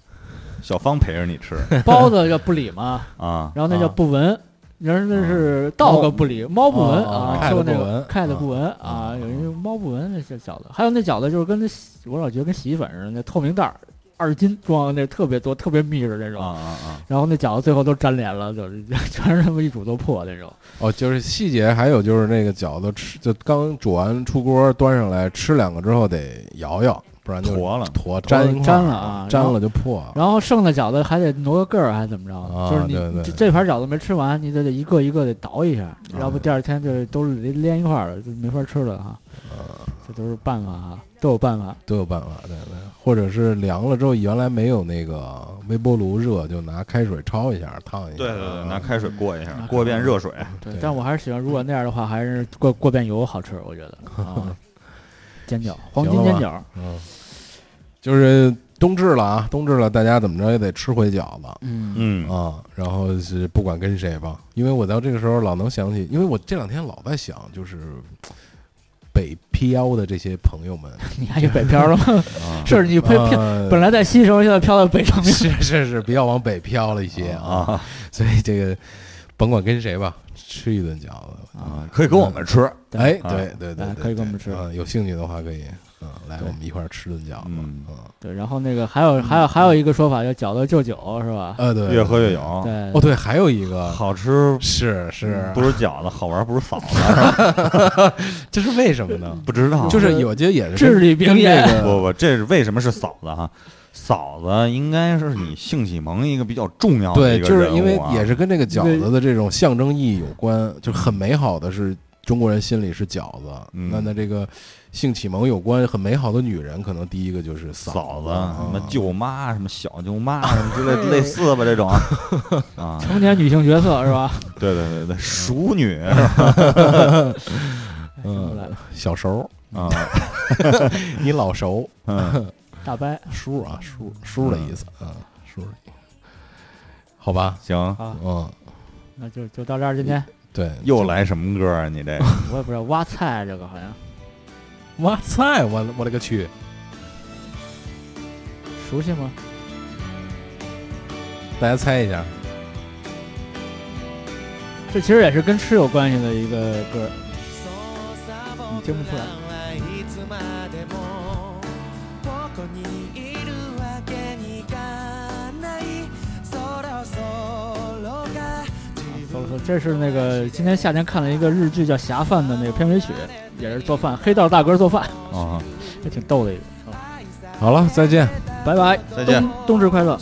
*laughs* 小方陪着你吃。包子叫不理吗？*laughs* 啊。然后那叫啊。不闻，人那是道个不理，猫不闻啊啊，说那个看了不闻啊啊，有一个猫不闻那些饺子，还有那饺子就是跟那洗我老觉得跟洗衣粉似的，那透明袋儿二斤装那特别多，特别密实那啊种。啊啊！然后那饺子最后都粘连了，就 *laughs* 是全是他妈一煮都破那种。哦，就是细节，还有就是那个饺子吃，就刚煮完出锅端上来，吃两个之后得摇摇，不然就坨了坨粘粘了啊粘了就破。然后剩的饺子还得挪个个儿，还是怎么着？啊就是你这这盘饺子没吃完，你得得一个一个得倒一下，啊要不第二天就都连连一块儿了，就没法吃了哈。啊这都是办法哈，都有办法。都有办法，对对，或者是凉了之后，原来没有那个微波炉热，就拿开水焯一下，烫一下。对对对，啊拿开水过一下拿，过一遍热水。对对，但我还是喜欢，如果那样的话，还是过过遍油好吃，我觉得 *laughs* 啊。煎饺，黄金煎饺，嗯，就是冬至了啊，冬至了，大家怎么着也得吃回饺子。嗯嗯啊，然后是不管跟谁吧，因为我到这个时候老能想起，因为我这两天老在想，就是北漂的这些朋友们，*laughs* 你还有北漂了吗？啊是你偏偏呃本来在西城，现在漂到北城去。是是是比较往北漂了一些啊，啊所以这个甭管跟谁吧，吃一顿饺子，啊，可以跟我们吃。对哎，啊对对对可以跟我们吃。啊，有兴趣的话可以，嗯，来我们一块儿吃顿饺子，嗯嗯，对，然后那个还有还有还有一个说法叫饺子就酒，是吧？呃，对，越喝越有，对，哦，对，还有一个好吃是是，不是饺子，好玩不是嫂子，*laughs* 这是为什么呢？不知道。就是我觉得也是至理名言跟这个不不，这是为什么是嫂子哈？嫂子应该是你性启蒙一个比较重要的对，一个就是因为也是跟这个饺子的这种象征意义有关，就很美好的是中国人心里是饺子，嗯。那那这个性启蒙有关很美好的女人，可能第一个就是嫂子，啊什么舅妈，什么小舅妈，什么之类 *laughs* 类似吧这种。*laughs* 啊，成年女性角色是吧？对对对对，熟女。是 *laughs* 吧？嗯，小熟，啊，你老熟，嗯，大伯叔啊叔叔的意思啊，叔的意思，好吧，行，啊，嗯，那就就到这儿，今天对，又来什么歌啊？你这 *laughs* 我也不知道挖菜这个好像。挖菜，我我勒个去，熟悉吗？大家猜一下，这其实也是跟吃有关系的一个歌，你听不出来这是那个今天夏天看了一个日剧叫侠饭的那个片尾曲也是做饭黑道大哥做饭啊也挺逗的一个啊好了再见拜拜再见冬至快乐。